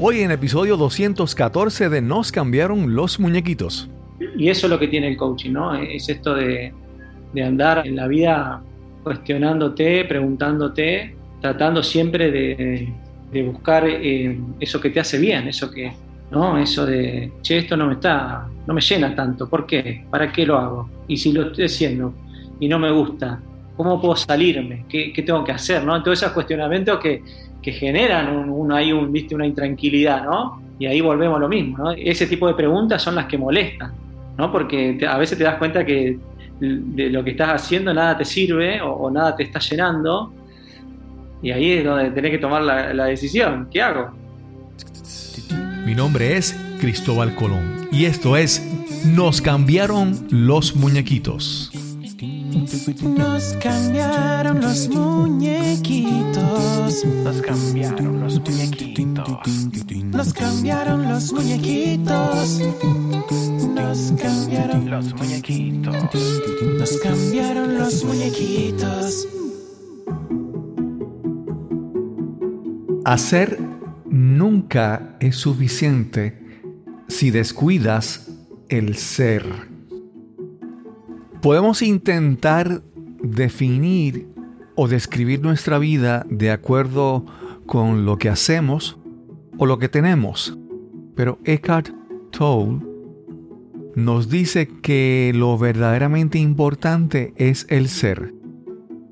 Hoy en episodio 214 de Nos cambiaron los muñequitos. Y eso es lo que tiene el coaching, ¿no? Es esto de, andar en la vida cuestionándote, preguntándote, tratando siempre de, buscar eh, eso que te hace bien, eso que, ¿no? Eso de, che, esto no me está, no me llena tanto, ¿por qué? ¿Para qué lo hago? Y si lo estoy haciendo y no me gusta, ¿cómo puedo salirme? ¿Qué, tengo que hacer? ¿no? Todos esos cuestionamientos que, que generan un, ahí un, ¿viste? una intranquilidad, ¿no? Y ahí volvemos a lo mismo, ¿no? Ese tipo de preguntas son las que molestan, ¿no? Porque a veces te das cuenta que de lo que estás haciendo nada te sirve o, nada te está llenando y ahí es donde tenés que tomar la, la decisión. ¿Qué hago? Mi nombre es Cristóbal Colón y esto es Nos cambiaron los muñequitos. Nos cambiaron los muñequitos. Nos cambiaron los muñequitos. Nos cambiaron los muñequitos. Nos cambiaron los muñequitos. Nos cambiaron los muñequitos. Hacer nunca es suficiente si descuidas el ser. Podemos intentar definir o describir nuestra vida de acuerdo con lo que hacemos o lo que tenemos. Pero Eckhart Tolle nos dice que lo verdaderamente importante es el ser,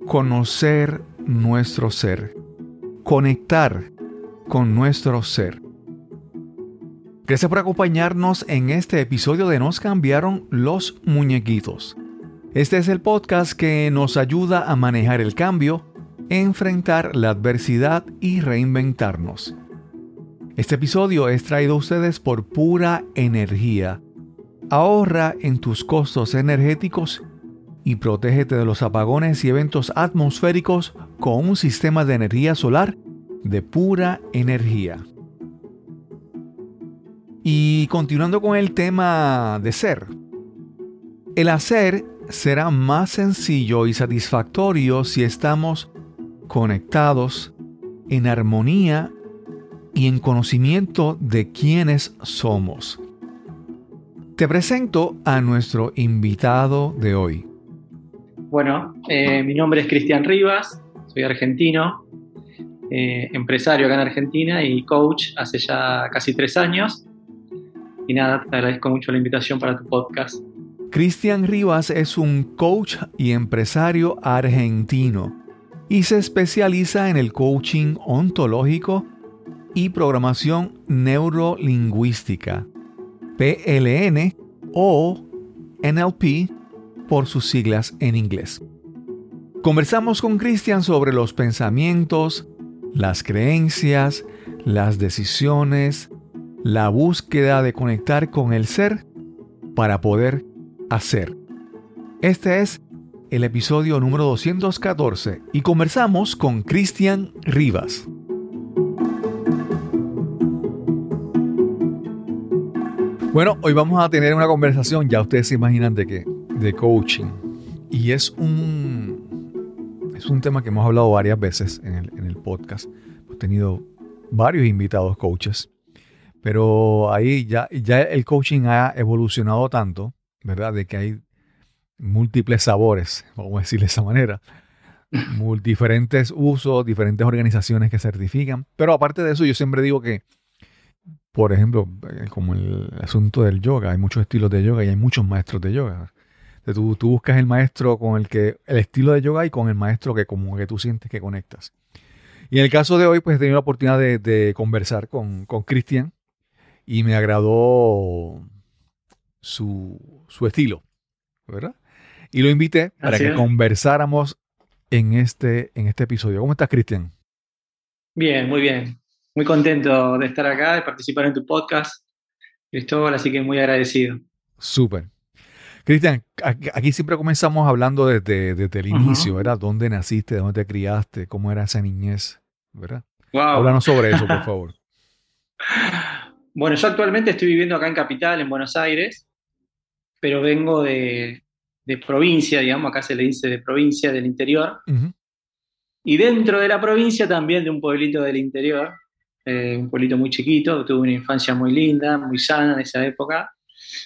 conocer nuestro ser, conectar con nuestro ser. Gracias por acompañarnos en este episodio de Nos cambiaron los muñequitos. Este es el podcast que nos ayuda a manejar el cambio, enfrentar la adversidad y reinventarnos. Este episodio es traído a ustedes por pura energía. Ahorra en tus costos energéticos y protégete de los apagones y eventos atmosféricos con un sistema de energía solar de pura energía. Y continuando con el tema de ser. El hacer será más sencillo y satisfactorio si estamos conectados en armonía y en conocimiento de quiénes somos. Te presento a nuestro invitado de hoy. Bueno, eh, mi nombre es Cristian Rivas, soy argentino, eh, empresario acá en Argentina y coach hace ya casi tres años. Y nada, te agradezco mucho la invitación para tu podcast. Cristian Rivas es un coach y empresario argentino y se especializa en el coaching ontológico y programación neurolingüística, PLN o NLP por sus siglas en inglés. Conversamos con Cristian sobre los pensamientos, las creencias, las decisiones, la búsqueda de conectar con el ser para poder hacer. Este es el episodio número 214 y conversamos con Cristian Rivas. Bueno, hoy vamos a tener una conversación, ya ustedes se imaginan de qué, de coaching. Y es un, es un tema que hemos hablado varias veces en el, en el podcast. Hemos tenido varios invitados coaches, pero ahí ya, ya el coaching ha evolucionado tanto ¿verdad? De que hay múltiples sabores, vamos a decirlo de esa manera, diferentes usos, diferentes organizaciones que certifican. Pero aparte de eso, yo siempre digo que, por ejemplo, eh, como el asunto del yoga, hay muchos estilos de yoga y hay muchos maestros de yoga. Tú, tú, buscas el maestro con el que, el estilo de yoga y con el maestro que como que tú sientes que conectas. Y en el caso de hoy, pues he tenido la oportunidad de, conversar con Cristian y me agradó su, estilo, ¿verdad? Y lo invité para que conversáramos en este, en este episodio. ¿Cómo estás, Cristian? Bien, muy bien. Muy contento de estar acá, de participar en tu podcast, Cristóbal, así que muy agradecido. Súper. Cristian, aquí siempre comenzamos hablando desde, el inicio, ¿verdad? ¿Dónde naciste? ¿Dónde te criaste? ¿Cómo era esa niñez? ¿Verdad? Wow. Háblanos sobre eso, por favor. bueno, yo actualmente estoy viviendo acá en Capital, en Buenos Aires, pero vengo de, provincia, digamos, acá se le dice de provincia del interior. Y dentro de la provincia también de un pueblito del interior, eh, un pueblito muy chiquito, tuve una infancia muy linda, muy sana en esa época.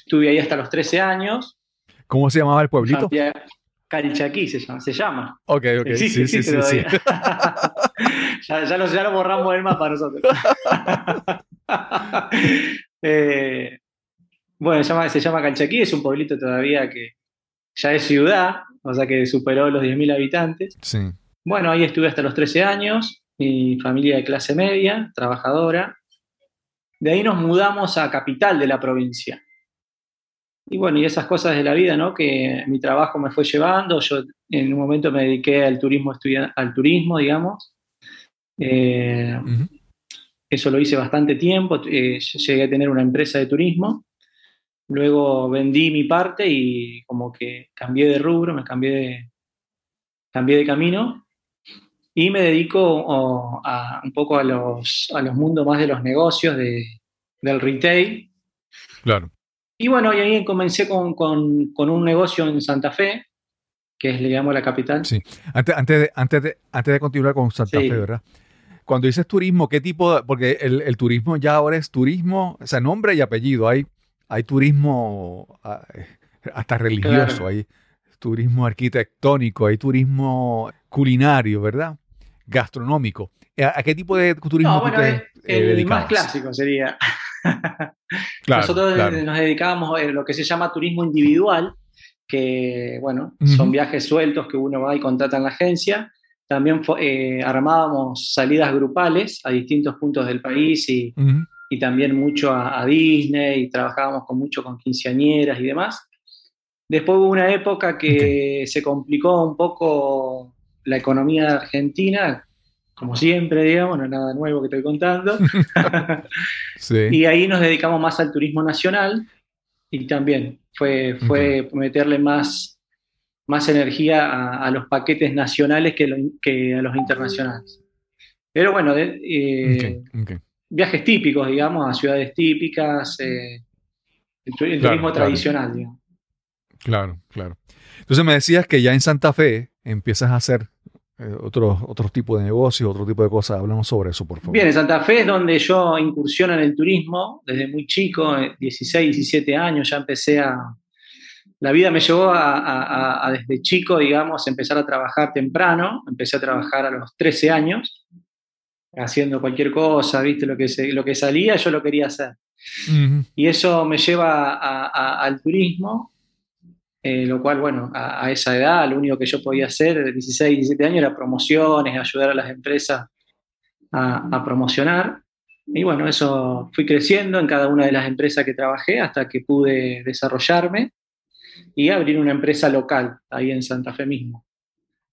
Estuve ahí hasta los 13 años. ¿Cómo se llamaba el pueblito? Carichaquí se llama. Se llama. Ok, ok. Existe, sí, sí, existe sí, sí. ya, ya lo, ya lo borramos del mapa nosotros. Eh, bueno, se llama, se llama Calchaquí, es un pueblito todavía que ya es ciudad, o sea que superó los 10.000 habitantes. Sí. Bueno, ahí estuve hasta los 13 años, mi familia de clase media, trabajadora. De ahí nos mudamos a capital de la provincia. Y bueno, y esas cosas de la vida, ¿no? Que mi trabajo me fue llevando. Yo en un momento me dediqué al turismo, al turismo, digamos. Eh, eso lo hice bastante tiempo. eh, llegué a tener una empresa de turismo. Luego vendí mi parte y como que cambié de rubro, me cambié de, cambié de camino y me dedico a, un poco a los, a los mundos más de los negocios, de, del retail. Claro. Y bueno, y ahí comencé con, con- con un negocio en Santa Fe, que es, le llamo la capital. Sí. Antes, antes, de, antes, de, antes de continuar con Santa Sí. Fe, ¿verdad? Cuando dices turismo, ¿qué tipo? de- porque el, el turismo ya ahora es turismo, o sea, nombre y apellido. Hay, hay turismo ah, eh, hasta religioso, Claro. hay turismo arquitectónico, hay turismo culinario, ¿verdad? Gastronómico. Eh, ¿A, qué tipo de turismo No, bueno, te el, eh, el más clásico sería. Claro, Nosotros claro. nos dedicábamos a lo que se llama turismo individual, que, bueno, son viajes sueltos que uno va y contrata en la agencia. También eh, armábamos salidas grupales a distintos puntos del país y. y también mucho a, a Disney y trabajábamos con mucho con quinceañeras y demás. Después hubo una época que se complicó un poco la economía de Argentina, como siempre, digamos, no es nada nuevo que estoy contando. Sí. Y ahí nos dedicamos más al turismo nacional y también fue, fue meterle más, más energía a, a los paquetes nacionales que, lo- que a los internacionales. Pero bueno, de- eh, Ok, ok. Viajes típicos, digamos, a ciudades típicas, eh, el, tu- el Claro, turismo claro. tradicional, digamos. Claro, claro. Entonces me decías que ya en Santa Fe empiezas a hacer eh, otros otros tipos de negocios, otro tipo de cosas. Háblanos sobre eso, por favor. Bien, en Santa Fe es donde yo incursiono en el turismo desde muy chico, eh, 16, 17 años, ya empecé a... La vida me llevó a, a- a- a desde chico, digamos, empezar a trabajar temprano. Empecé a trabajar a los 13 años, haciendo cualquier cosa, ¿viste? Lo que, se- lo que salía yo lo quería hacer. Ujú. Y eso me lleva a- a- al turismo, eh, lo cual, bueno, a, a esa edad lo único que yo podía hacer, de 16, 17 años, era promociones, ayudar a las empresas a promocionar. Y bueno, eso fui creciendo en cada una de las empresas que trabajé hasta que pude desarrollarme y abrir una empresa local ahí en Santa Fe mismo.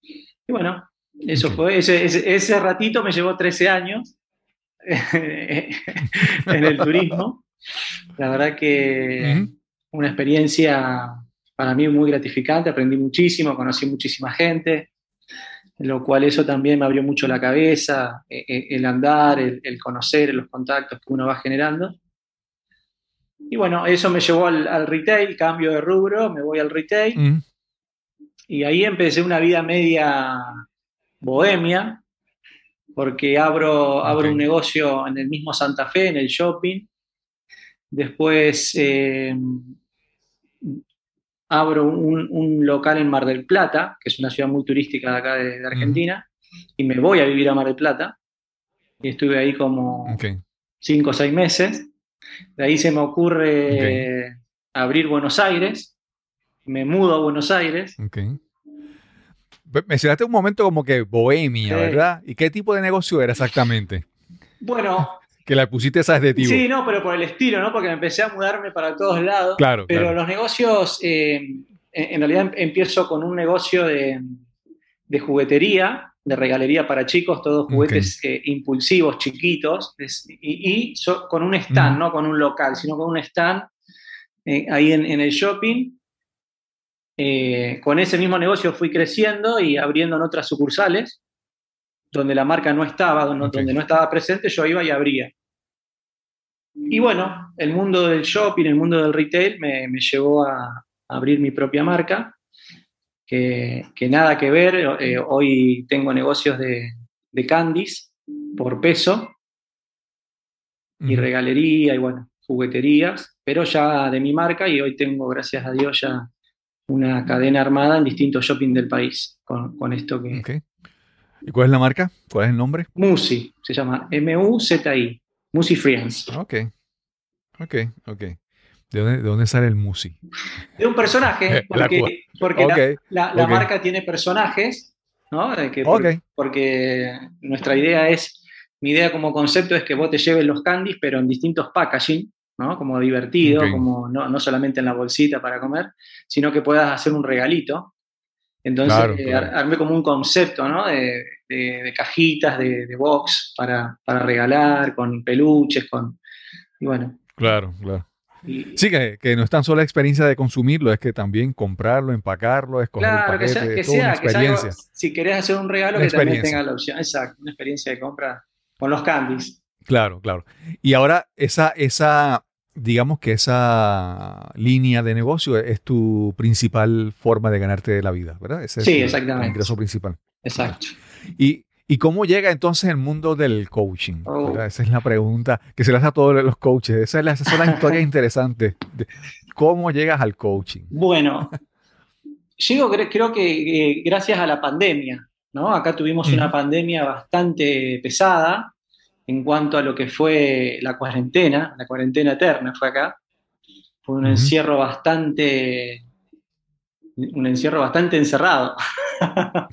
Y bueno, eso fue, ese, ese, ese ratito me llevó 13 años en el turismo. La verdad que una experiencia para mí muy gratificante, aprendí muchísimo, conocí muchísima gente, lo cual eso también me abrió mucho la cabeza, eh, eh, el andar, el, el conocer, los contactos que uno va generando. Y bueno, eso me llevó al, al retail, cambio de rubro, me voy al retail y ahí empecé una vida media bohemia, porque abro, abro un negocio en el mismo Santa Fe, en el shopping. Después eh, abro un, un local en Mar del Plata, que es una ciudad muy turística de acá de, de Argentina, y me voy a vivir a Mar del Plata. Y estuve ahí como Ok. cinco o seis meses. De ahí se me ocurre abrir Buenos Aires. Me mudo a Buenos Aires. Mencionaste un momento como que bohemia, Sí. ¿verdad? ¿Y qué tipo de negocio era exactamente? Bueno, Que le pusiste ese adjetivo. sí, no, pero por el estilo, ¿no? Porque empecé a mudarme para todos lados. Claro, Pero claro. los negocios, eh, en, realidad em- empiezo con un negocio de, de juguetería, de regalería para chicos, todos juguetes eh, impulsivos, chiquitos, es- y, y so- con un stand, Ujú. no con un local, sino con un stand eh, ahí en, en el shopping. Eh, con ese mismo negocio fui creciendo y abriendo en otras sucursales, donde la marca no estaba, donde, no estaba presente, yo iba y abría. Y bueno, el mundo del shopping, el mundo del retail me, me llevó a, a abrir mi propia marca, que, que nada que ver, eh, hoy tengo negocios de, de candies por peso, y regalería y bueno, jugueterías, pero ya de mi marca y hoy tengo, gracias a Dios, ya una cadena armada en distintos shopping del país con, con esto que... Ok. ¿Y cuál es la marca? ¿Cuál es el nombre? Musi, se llama M-U-Z-I, Musi Friends. Ok. Ok, ok. ¿De dónde, de dónde sale el Musi? De un personaje, La porque, porque la- Ok, la, la marca tiene personajes, ¿no? De que- ok. porque nuestra idea es, mi idea como concepto es que vos te lleves los candies, pero en distintos packaging, ¿no? Como divertido, como no, no solamente en la bolsita para comer, sino que puedas hacer un regalito. Entonces Claro, eh, claro. armé como un concepto, ¿no? De, de- de cajitas, de, de box para, para regalar, con peluches, con... Y bueno. Claro, claro. y- Sí, que, que no es tan solo la experiencia de consumirlo, es que también comprarlo, empacarlo, escoger Claro, el que paquete, sea, que es toda sea, una que sea si querés hacer un regalo, Una que también tenga la opción. Exacto, una experiencia de compra con los candies. Claro, claro. Y ahora esa, esa, digamos que esa línea de negocio es tu principal forma de ganarte la vida, ¿verdad? Ese es Sí, exactamente. ingreso principal. Exacto. ¿Y, ¿Y cómo llega entonces el mundo del coaching? Oh. Esa es la pregunta que se le hace a todos los coaches. Esa es la, esas son las historias interesantes. de ¿Cómo llegas al coaching? Bueno, llego cre- creo que eh, gracias a la pandemia, ¿no? Acá tuvimos una pandemia bastante pesada en cuanto a lo que fue la cuarentena, la cuarentena eterna fue acá. Fue un encierro bastante, un encierro bastante encerrado.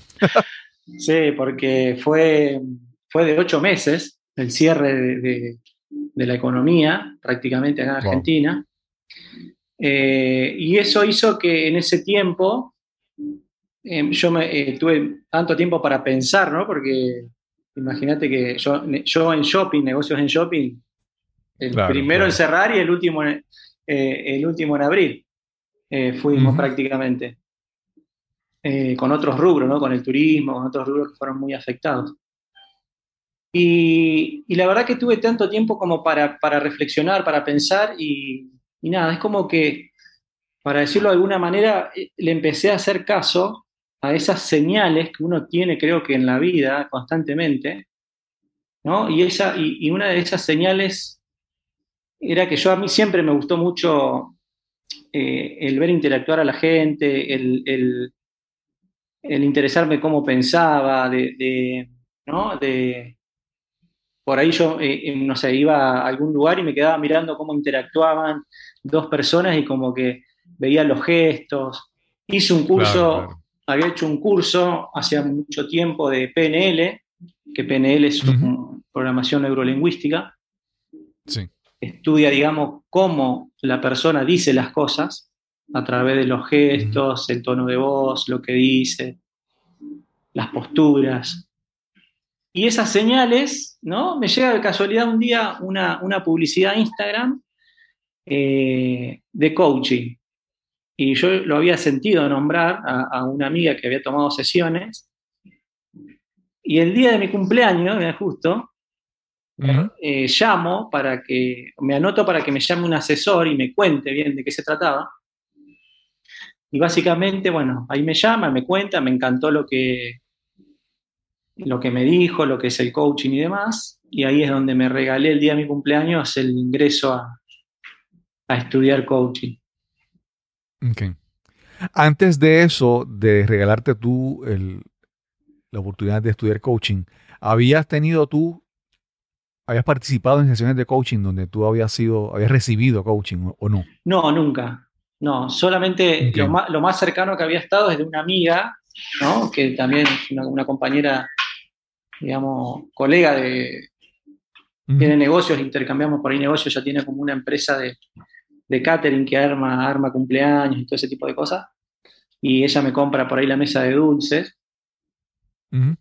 sí, porque fue, fue de ocho meses el cierre de, de- de la economía, prácticamente acá en Wow. Argentina. Eh, y eso hizo que en ese tiempo eh, yo me, eh, tuve tanto tiempo para pensar, ¿no? Porque imagínate que yo, yo en shopping, negocios en shopping, el Claro, primero claro. en cerrar y el último en, eh, el último en abrir. Eh, fuimos prácticamente. Eh, con otros rubros, ¿no? Con el turismo, con otros rubros que fueron muy afectados. Y, y la verdad que tuve tanto tiempo como para, para reflexionar, para pensar y, y nada, es como que, para decirlo de alguna manera, le empecé a hacer caso a esas señales que uno tiene, creo que en la vida constantemente, ¿no? Y, esa, y, y una de esas señales era que yo a mí siempre me gustó mucho eh, el ver interactuar a la gente, el, el- el interesarme cómo pensaba, de, de, ¿no? De, por ahí yo, eh, eh, no sé, iba a algún lugar y me quedaba mirando cómo interactuaban dos personas y como que veía los gestos. Hice un curso, Claro, claro. Había hecho un curso hace mucho tiempo de PNL, que PNL es programación neurolingüística, Sí. estudia, digamos, cómo la persona dice las cosas a través de los gestos, el tono de voz, lo que dice, las posturas. Y esas señales, ¿no? Me llega de casualidad un día una, una publicidad a Instagram eh, de coaching. Y yo lo había sentido nombrar a, a una amiga que había tomado sesiones. Y el día de mi cumpleaños, mira, justo, eh, llamo para que, me anoto para que me llame un asesor y me cuente bien de qué se trataba. Y básicamente, bueno, ahí me llama, me cuenta, me encantó lo que, lo que me dijo, lo que es el coaching y demás. Y ahí es donde me regalé el día de mi cumpleaños el ingreso a, a estudiar coaching. Ok. Antes de eso, de regalarte tú el- la oportunidad de estudiar coaching, ¿habías tenido tú, habías participado en sesiones de coaching donde tú habías sido, habías recibido coaching o, no? No, nunca. No, solamente lo, más, lo más cercano que había estado es de una amiga, ¿no? Que también es una, una compañera, digamos, colega de, tiene negocios, intercambiamos por ahí negocios, ya tiene como una empresa de, de catering que arma, arma cumpleaños y todo ese tipo de cosas. Y ella me compra por ahí la mesa de dulces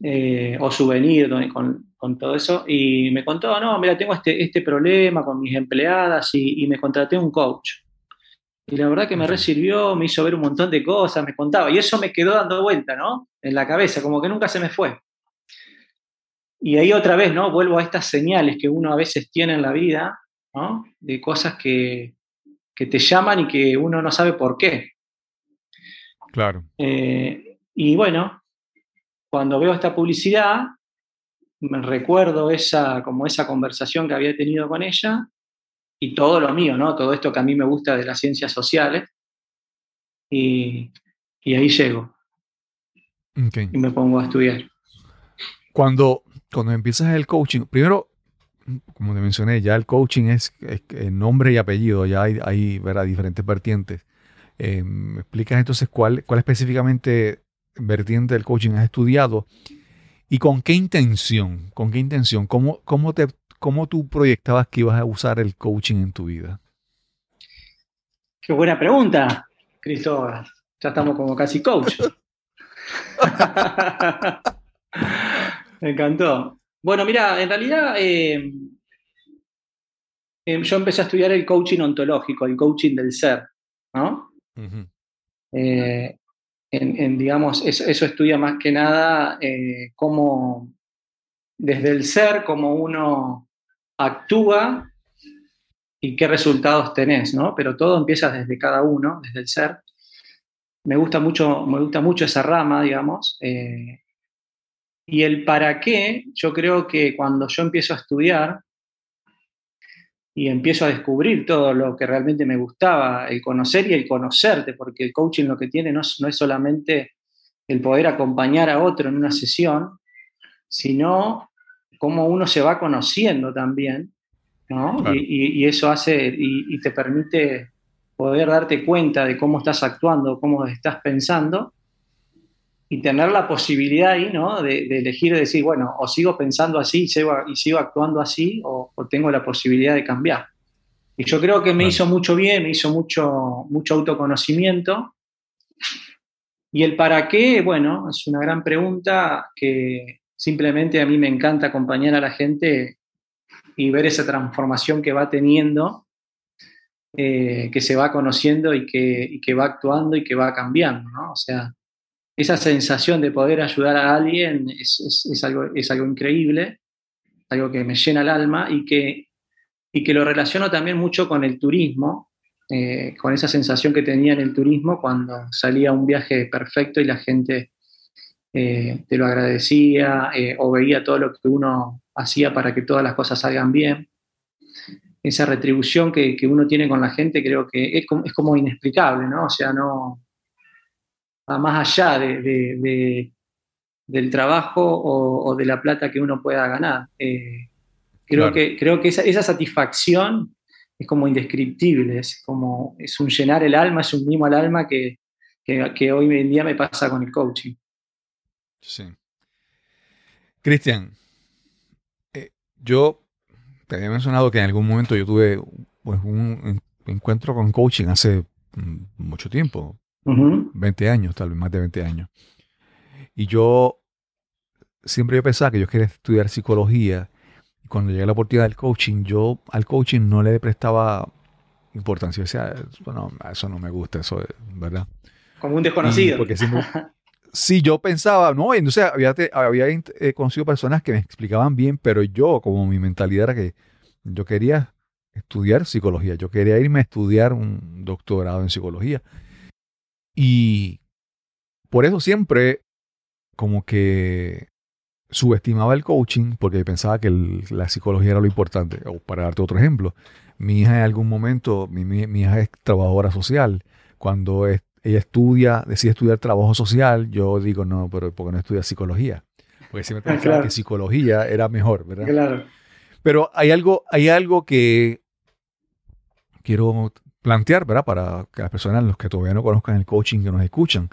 eh, o souvenir con, con todo eso. Y me contó, no, mira, tengo este, este problema con mis empleadas y, y me contraté un coach. Y la verdad que me resirvió, me hizo ver un montón de cosas, me contaba. Y eso me quedó dando vuelta, ¿no? En la cabeza, como que nunca se me fue. Y ahí otra vez, ¿no? Vuelvo a estas señales que uno a veces tiene en la vida, ¿no? De cosas que, que te llaman y que uno no sabe por qué. Claro. Eh, y bueno, cuando veo esta publicidad, me recuerdo esa, como esa conversación que había tenido con ella y todo lo mío, ¿no? Todo esto que a mí me gusta de las ciencias sociales. Y, y ahí llego y me pongo a estudiar. Cuando, cuando empiezas el coaching, primero, como te mencioné, ya el coaching es, es el nombre y apellido, ya hay, hay ¿verdad? diferentes vertientes. Eh, ¿Me explicas entonces cuál, cuál específicamente vertiente del coaching has estudiado y con qué intención? ¿Con qué intención? ¿Cómo, cómo, te, cómo tú proyectabas que ibas a usar el coaching en tu vida? Qué buena pregunta, Cristóbal. Ya estamos como casi coach. Me encantó. Bueno, mira, en realidad eh, eh, yo empecé a estudiar el coaching ontológico, el coaching del ser, ¿no? Eh, en, en, digamos, eso, eso estudia más que nada eh, cómo desde el ser, cómo uno actúa y qué resultados tenés, ¿no? Pero todo empieza desde cada uno, desde el ser. Me gusta mucho, me gusta mucho esa rama, digamos. eh, y el para qué, yo creo que cuando yo empiezo a estudiar y empiezo a descubrir todo lo que realmente me gustaba, el conocer y el conocerte, porque el coaching lo que tiene no es, no es solamente el poder acompañar a otro en una sesión, sino cómo uno se va conociendo también, ¿no? Claro. Y, y- y eso hace y, y te permite poder darte cuenta de cómo estás actuando, cómo estás pensando y tener la posibilidad ahí, ¿no? De, de elegir, de decir, bueno, o sigo pensando así y sigo, y sigo actuando así, o, o tengo la posibilidad de cambiar. Y yo creo que me hizo mucho bien, me hizo mucho, mucho autoconocimiento. Y el para qué, bueno, es una gran pregunta que simplemente a mí me encanta acompañar a la gente y ver esa transformación que va teniendo, eh, que se va conociendo y que, y que va actuando y que va cambiando, ¿no? O sea, esa sensación de poder ayudar a alguien es, es- algo, es algo increíble, algo que me llena el alma y que, y que lo relaciono también mucho con el turismo, eh, con esa sensación que tenía en el turismo cuando salía un viaje perfecto y la gente eh, te lo agradecía eh, o veía todo lo que uno hacía para que todas las cosas salgan bien. Esa retribución que, que uno tiene con la gente creo que es como, es como inexplicable, ¿no? O sea, no va más allá de, de- de- del trabajo o, o de la plata que uno pueda ganar. Eh, creo, Claro. que, creo que esa, esa satisfacción es como indescriptible, es como es un llenar el alma, es un mimo al alma que, que, que hoy en día me pasa con el coaching. Sí. Cristian, eh, yo te había mencionado que en algún momento yo tuve pues, un en- encuentro con coaching hace mm, mucho tiempo, Ujú. 20 años, tal vez más de 20 años. Y yo siempre yo pensaba que yo quería estudiar psicología. Y cuando llegué a la oportunidad del coaching, yo al coaching no le prestaba importancia. Yo decía, bueno, eso no me gusta, eso, es, ¿verdad? Como un Y desconocido. porque siempre- sí, yo pensaba, no, entonces había, había eh, conocido personas que me explicaban bien, pero yo, como mi mentalidad era que yo quería estudiar psicología, yo quería irme a estudiar un doctorado en psicología. Y por eso siempre como que subestimaba el coaching porque pensaba que el- la psicología era lo importante. O para darte otro ejemplo, mi hija en algún momento, mi, mi- mi hija es trabajadora social, cuando es- ella estudia, decide estudiar trabajo social, yo digo, no, pero ¿por qué no estudia psicología? Porque siempre pensaba Claro. que psicología era mejor, ¿verdad? Claro. Pero hay algo, hay algo que quiero plantear, ¿verdad? Para que las personas, los que todavía no conozcan el coaching, que nos escuchan,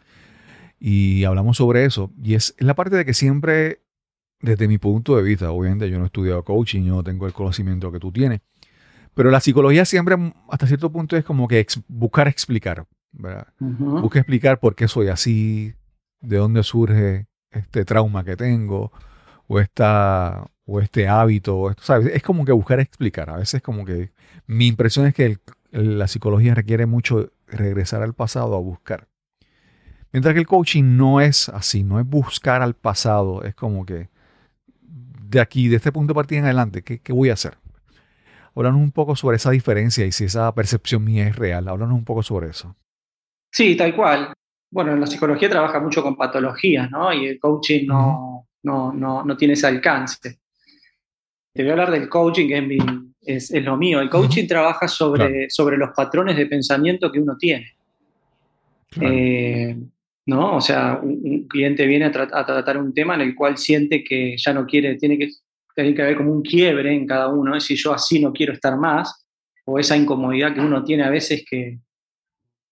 y hablamos sobre eso. Y es, la parte de que siempre, desde mi punto de vista, obviamente yo no he estudiado coaching, yo no tengo el conocimiento que tú tienes, pero la psicología siempre, hasta cierto punto, es como que ex- buscar explicar, ¿verdad? Busca explicar por qué soy así, de dónde surge este trauma que tengo, o, esta, o este hábito, o esto, ¿sabes? Es como que buscar explicar. A veces como que mi impresión es que el- la psicología requiere mucho regresar al pasado a buscar. Mientras que el coaching no es así, no es buscar al pasado, es como que de aquí, de este punto de partida en adelante, ¿qué, qué voy a hacer? Háblanos un poco sobre esa diferencia y si esa percepción mía es real. Háblanos un poco sobre eso. Sí, tal cual. bueno, la psicología trabaja mucho con patologías, ¿no? Y el coaching no, no, no, no tiene ese alcance. Te voy a hablar del coaching, que es, mi, es, es lo mío. El coaching trabaja sobre, Claro. sobre los patrones de pensamiento que uno tiene. Claro. Eh, ¿no? O sea, un, un cliente viene a, tra- a tratar un tema en el cual siente que ya no quiere, tiene que, tiene que haber como un quiebre en cada uno, es si yo así no quiero estar más, o esa incomodidad que uno tiene a veces que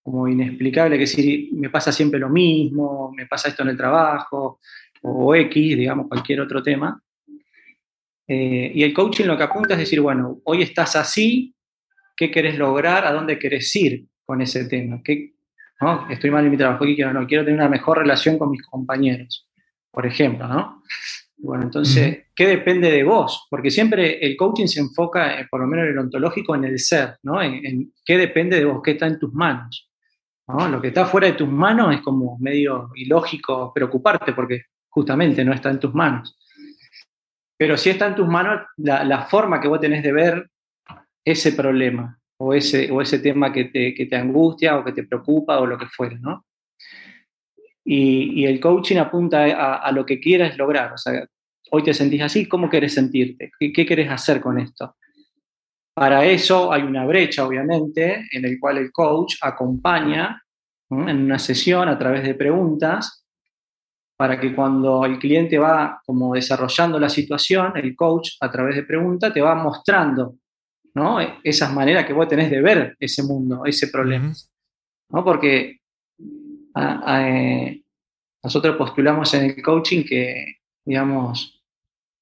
como inexplicable, que si me pasa siempre lo mismo, me pasa esto en el trabajo, o X, digamos, cualquier otro tema. Eh, y el coaching lo que apunta es decir, bueno, hoy estás así, ¿qué querés lograr? ¿A dónde querés ir con ese tema? ¿Qué, ¿no? Estoy mal en mi trabajo, ¿qué quiero? No, quiero tener una mejor relación con mis compañeros, por ejemplo, ¿no? Bueno, entonces, ¿qué depende de vos? Porque siempre el coaching se enfoca, eh, por lo menos en el ontológico, en el ser, ¿no? En, en qué depende de vos, qué está en tus manos. ¿no? Lo que está fuera de tus manos es como medio ilógico preocuparte porque justamente no está en tus manos. Pero sí está en tus manos la, la forma que vos tenés de ver ese problema o ese, o ese tema que te, que te angustia o que te preocupa o lo que fuera, ¿no? Y, el coaching apunta a, lo que quieras lograr. O sea, hoy te sentís así, ¿cómo querés sentirte? ¿Qué, qué querés hacer con esto? Para eso hay una brecha, obviamente, en el cual el coach acompaña en una sesión a través de preguntas para que cuando el cliente va como desarrollando la situación, el coach a través de preguntas te va mostrando ¿no? esas maneras que vos tenés de ver ese mundo, ese problema. ¿no? Porque a- a, eh, nosotros postulamos en el coaching que, digamos,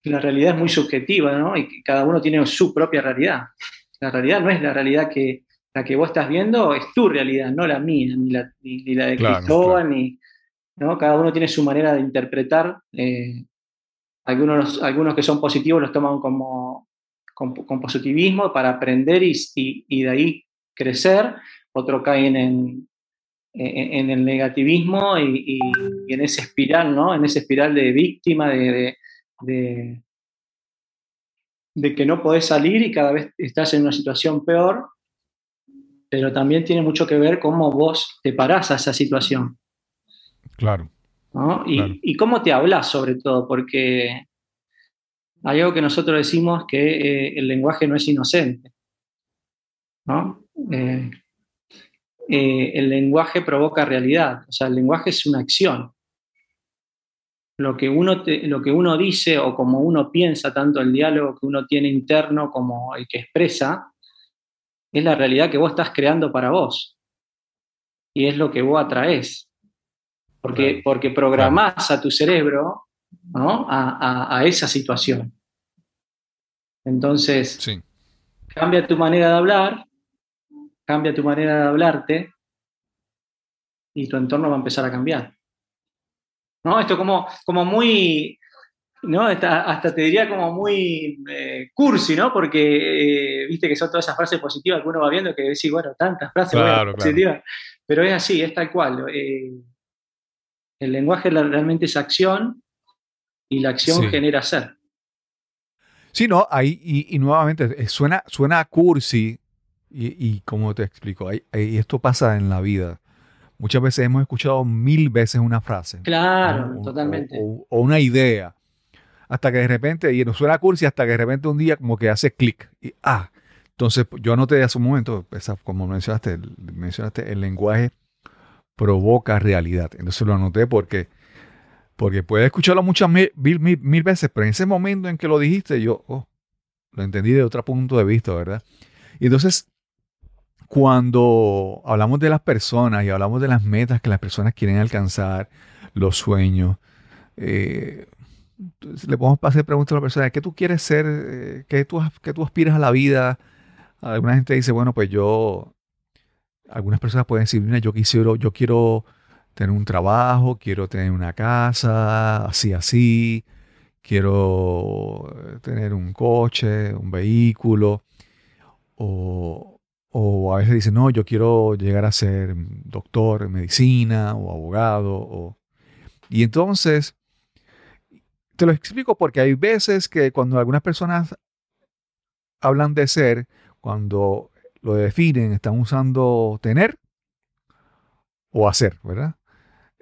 la realidad es muy subjetiva, ¿no? Y que cada uno tiene su propia realidad. La realidad no es la realidad que la que vos estás viendo, es tu realidad, no la mía, ni la, ni, ni la de Claro, Cristóbal, ni, ¿no? Cada uno tiene su manera de interpretar. eh, algunos, algunos que son positivos los toman como con, positivismo para aprender y, y- y de ahí crecer, otros caen en, en, el negativismo y, y- y en esa espiral, ¿no? En esa espiral de víctima, de, de, de- de que no podés salir y cada vez estás en una situación peor, pero también tiene mucho que ver cómo vos te parás a esa situación. Claro. ¿no? Y, Claro. y cómo te hablas sobre todo, porque hay algo que nosotros decimos que eh, el lenguaje no es inocente. ¿no? Eh, eh, el lenguaje provoca realidad, o sea, el lenguaje es una acción. Lo que, uno te- lo que uno dice o como uno piensa, tanto el diálogo que uno tiene interno como el que expresa, es la realidad que vos estás creando para vos. Y es lo que vos atraes. Porque, Claro. porque programás a tu cerebro ¿no? a, a- a esa situación. Entonces, Sí. cambia tu manera de hablar, cambia tu manera de hablarte y tu entorno va a empezar a cambiar. ¿No? Esto como, como muy, ¿no? Hasta, hasta te diría como muy eh, cursi, ¿no? Porque eh, viste que son todas esas frases positivas que uno va viendo que decís, bueno, tantas frases claro. positivas. Pero es así, es tal cual. eh, el lenguaje realmente es acción y la acción Sí. genera ser. Sí, no, ahí, y, y nuevamente, eh, suena, suena a cursi, y, y como te explico, esto pasa en la vida. Muchas veces hemos escuchado mil veces una frase. Claro, ¿no? O- totalmente. O, o una idea. Hasta que de repente, y nos suena cursi, hasta que de repente un día como que hace clic. Y, ah, entonces yo anoté hace un momento, esa, como mencionaste, mencionaste, el lenguaje provoca realidad. Entonces lo anoté porque, porque puedes escucharlo muchas mil, mil, veces, pero en ese momento en que lo dijiste, yo oh, lo entendí de otro punto de vista, ¿verdad? Y entonces, cuando hablamos de las personas y hablamos de las metas que las personas quieren alcanzar, los sueños, eh, le podemos hacer preguntas a la persona, ¿qué tú quieres ser? Eh, ¿Qué tú, qué tú aspiras a la vida? Alguna gente dice, bueno, pues yo, algunas personas pueden decir, mira, yo quisiera, yo quiero tener un trabajo, quiero tener una casa, así, así, quiero tener un coche, un vehículo, o, o a veces dicen, no, yo quiero llegar a ser doctor en medicina o abogado, o... y entonces, te lo explico porque hay veces que cuando algunas personas hablan de ser, cuando lo definen, están usando tener o hacer, ¿verdad?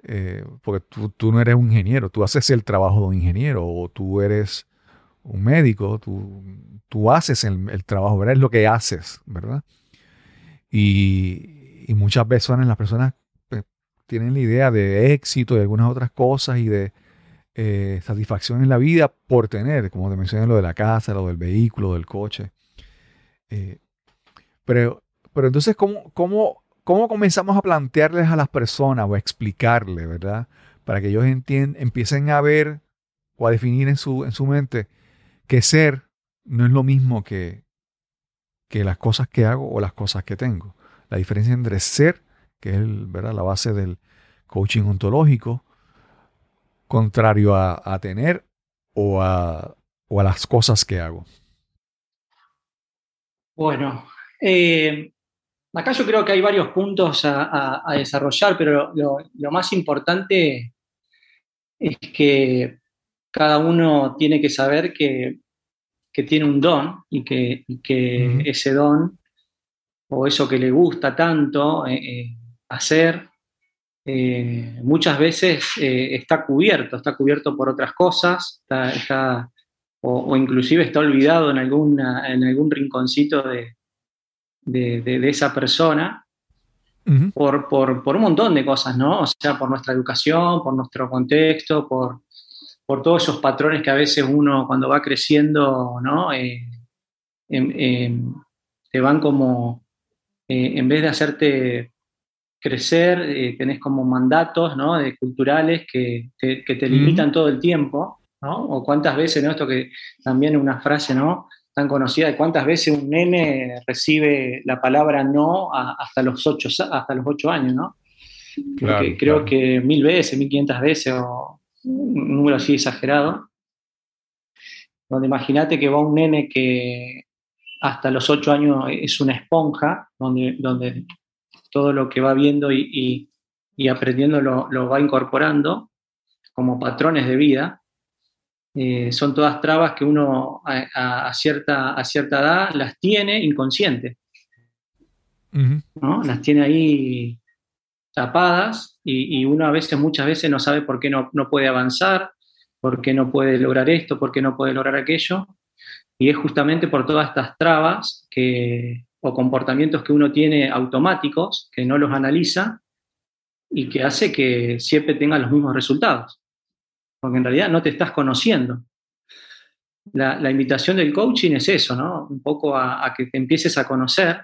eh, porque tú, tú, no eres un ingeniero, tú haces el trabajo de un ingeniero o tú eres un médico, tú, tú haces el, el, trabajo, ¿verdad? Es lo que haces, ¿verdad? Y, y muchas veces las personas pues, tienen la idea de éxito y algunas otras cosas y de eh, satisfacción en la vida por tener, como te mencioné, lo de la casa, lo del vehículo, del coche. Eh, pero, pero entonces, ¿cómo, cómo, ¿cómo comenzamos a plantearles a las personas o a explicarles, verdad? Para que ellos entiendan, empiecen a ver o a definir en su, en su mente que ser no es lo mismo que, que las cosas que hago o las cosas que tengo. La diferencia entre ser, que es ¿verdad? la base del coaching ontológico, contrario a, a tener o a, o a, las cosas que hago. Bueno, eh, acá yo creo que hay varios puntos a, a, a desarrollar, pero lo, lo, más importante es que cada uno tiene que saber que, que tiene un don y que, y que -huh. ese don o eso que le gusta tanto eh, eh, hacer eh, muchas veces eh, está cubierto, está cubierto por otras cosas, está, está, o, o, inclusive está olvidado en, alguna, en algún rinconcito de, de, de, de esa persona uh -huh. por, por, por, un montón de cosas, ¿no? O sea, por nuestra educación, por nuestro contexto, por, por todos esos patrones que a veces uno cuando va creciendo, ¿no? Eh, te van como, eh, en vez de hacerte crecer, eh, tenés como mandatos ¿no? de culturales que te, que te limitan todo el tiempo, ¿no? O cuántas veces, ¿no? Esto que también una frase, ¿no? Tan conocida de cuántas veces un nene recibe la palabra no a, hasta, los ocho, hasta los ocho años, ¿no? Claro, creo claro. que mil veces, mil quinientas veces, o un número así exagerado. Donde imagínate que va un nene que hasta los ocho años es una esponja, donde, donde todo lo que va viendo y, y, y aprendiendo lo, lo, va incorporando como patrones de vida. Eh, son todas trabas que uno a, cierta, a cierta edad las tiene inconsciente. Uh -huh. ¿no? Las tiene ahí tapadas y, y, uno a veces, muchas veces no sabe por qué no, no puede avanzar, por qué no puede lograr esto, por qué no puede lograr aquello. Y es justamente por todas estas trabas que, o comportamientos que uno tiene automáticos, que no los analiza y que hace que siempre tenga los mismos resultados. Porque en realidad no te estás conociendo. La, invitación del coaching es eso, ¿no? Un poco a, a, que te empieces a conocer,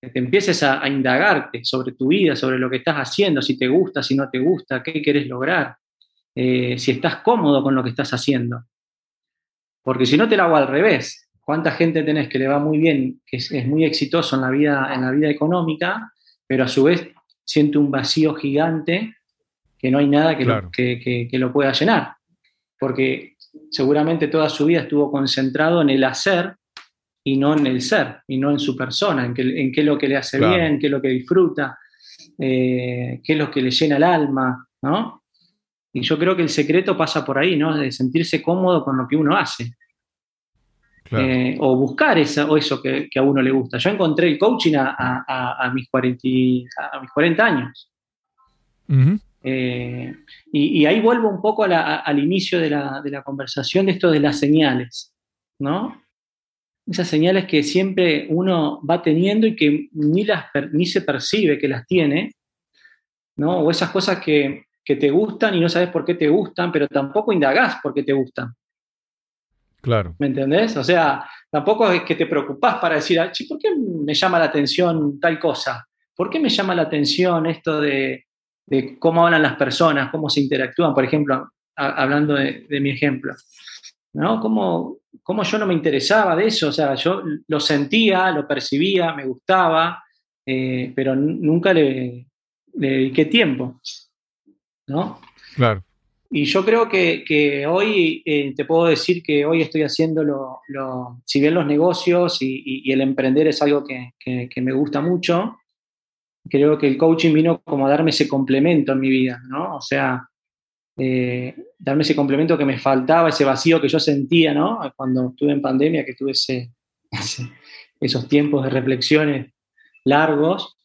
que te empieces a, a, indagarte sobre tu vida, sobre lo que estás haciendo, si te gusta, si no te gusta, qué quieres lograr, eh, si estás cómodo con lo que estás haciendo. Porque si no te lo hago al revés, cuánta gente tenés que le va muy bien, que es, es, muy exitoso en la, vida, en la vida económica, pero a su vez siente un vacío gigante que no hay nada que, claro. lo, que, que, que, lo pueda llenar. Porque seguramente toda su vida estuvo concentrado en el hacer y no en el ser, y no en su persona, en, que, en qué es lo que le hace claro. bien, qué es lo que disfruta, eh, qué es lo que le llena el alma, ¿no? Y yo creo que el secreto pasa por ahí, ¿no? De sentirse cómodo con lo que uno hace. Claro. Eh, o buscar esa, o eso que, que, a uno le gusta. Yo encontré el coaching a, a, a mis, 40, a mis 40 años. Uh -huh. Eh, y, y, ahí vuelvo un poco la, al inicio de la, de la, conversación de esto de las señales, ¿no? Esas señales que siempre uno va teniendo y que ni, las, ni se percibe que las tiene, ¿no? O esas cosas que, que te gustan y no sabes por qué te gustan, pero tampoco indagás por qué te gustan. Claro. ¿Me entendés? O sea, tampoco es que te preocupás para decir, ¿por qué me llama la atención tal cosa? ¿Por qué me llama la atención esto de, de cómo hablan las personas, cómo se interactúan? Por ejemplo, a, hablando de, de, mi ejemplo, ¿no? ¿Cómo, ¿Cómo, yo no me interesaba de eso? O sea, yo lo sentía, lo percibía, me gustaba, eh, pero nunca le, le dediqué tiempo, ¿no? Claro. Y yo creo que, que hoy eh, te puedo decir que hoy estoy haciendo lo, lo si bien los negocios y, y, y, el emprender es algo que, que, que, me gusta mucho, creo que el coaching vino como a darme ese complemento en mi vida, ¿no? O sea, eh, darme ese complemento que me faltaba, ese vacío que yo sentía, ¿no? Cuando estuve en pandemia, que tuve ese, ese, esos tiempos de reflexiones largos,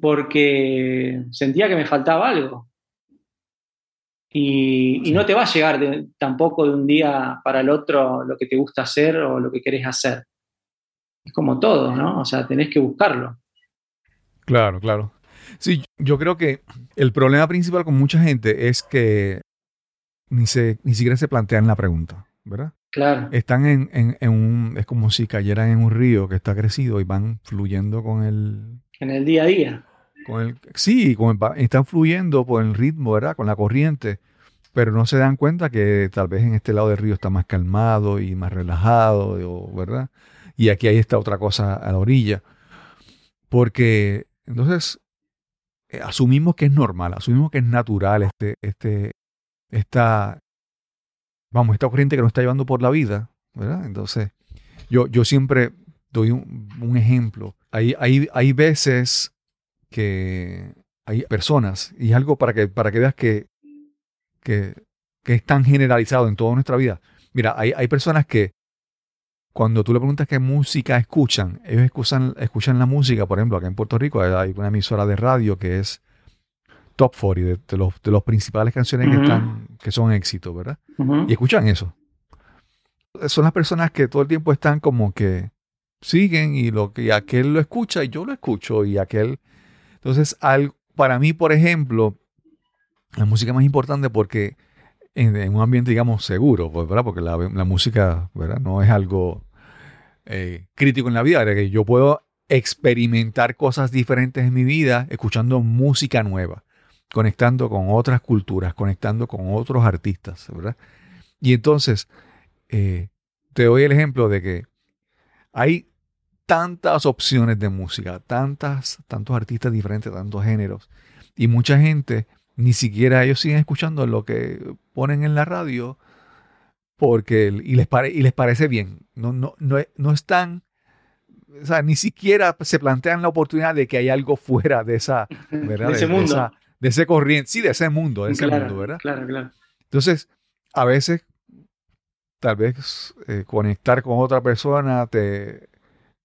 porque sentía que me faltaba algo. Y, y no te va a llegar de- tampoco de un día para el otro lo que te gusta hacer o lo que querés hacer. Es como todo, ¿no? O sea, tenés que buscarlo. Claro, claro. Sí, yo creo que el problema principal con mucha gente es que ni, se, ni siquiera se plantean la pregunta, ¿verdad? Claro. Están en, en- en un... Es como si cayeran en un río que está crecido y van fluyendo con el... En el día a día. Con el sí, con el están fluyendo por el ritmo, ¿verdad? Con la corriente, pero no se dan cuenta que tal vez en este lado del río está más calmado y más relajado, ¿verdad? Y aquí hay esta otra cosa a la orilla. Porque entonces eh, asumimos que es normal, asumimos que es natural este, este, esta, vamos, esta corriente que nos está llevando por la vida, ¿verdad? Entonces, yo, yo siempre doy un, un ejemplo. Hay, hay, hay veces que hay personas, y es algo para que, para que veas que, que, que es tan generalizado en toda nuestra vida. Mira, hay, hay personas que cuando tú le preguntas qué música escuchan, ellos escuchan, escuchan la música, por ejemplo, acá en Puerto Rico hay una emisora de radio que es Top 40, de, de los, de los principales canciones que, están, que son éxitos, ¿verdad? Y escuchan eso. Son las personas que todo el tiempo están como que siguen y lo que aquel lo escucha y yo lo escucho y aquel. Entonces, al, para mí, por ejemplo, la música es más importante porque en, en un ambiente, digamos, seguro, pues, ¿verdad? Porque la, la música, ¿verdad? No es algo eh, crítico en la vida, de que yo puedo experimentar cosas diferentes en mi vida escuchando música nueva, conectando con otras culturas, conectando con otros artistas, ¿verdad? Y entonces, eh, te doy el ejemplo de que hay tantas opciones de música, tantas, tantos artistas diferentes, tantos géneros, y mucha gente, ni siquiera ellos siguen escuchando lo que ponen en la radio porque y les, pare- y les parece bien. No, no, no, no están, o sea, ni siquiera se plantean la oportunidad de que hay algo fuera de esa, ¿verdad? De ese mundo. esa- de ese corriente, sí, de ese mundo, de ese claro, mundo, ¿verdad? claro, claro. Entonces, a veces, tal vez eh, conectar con otra persona te,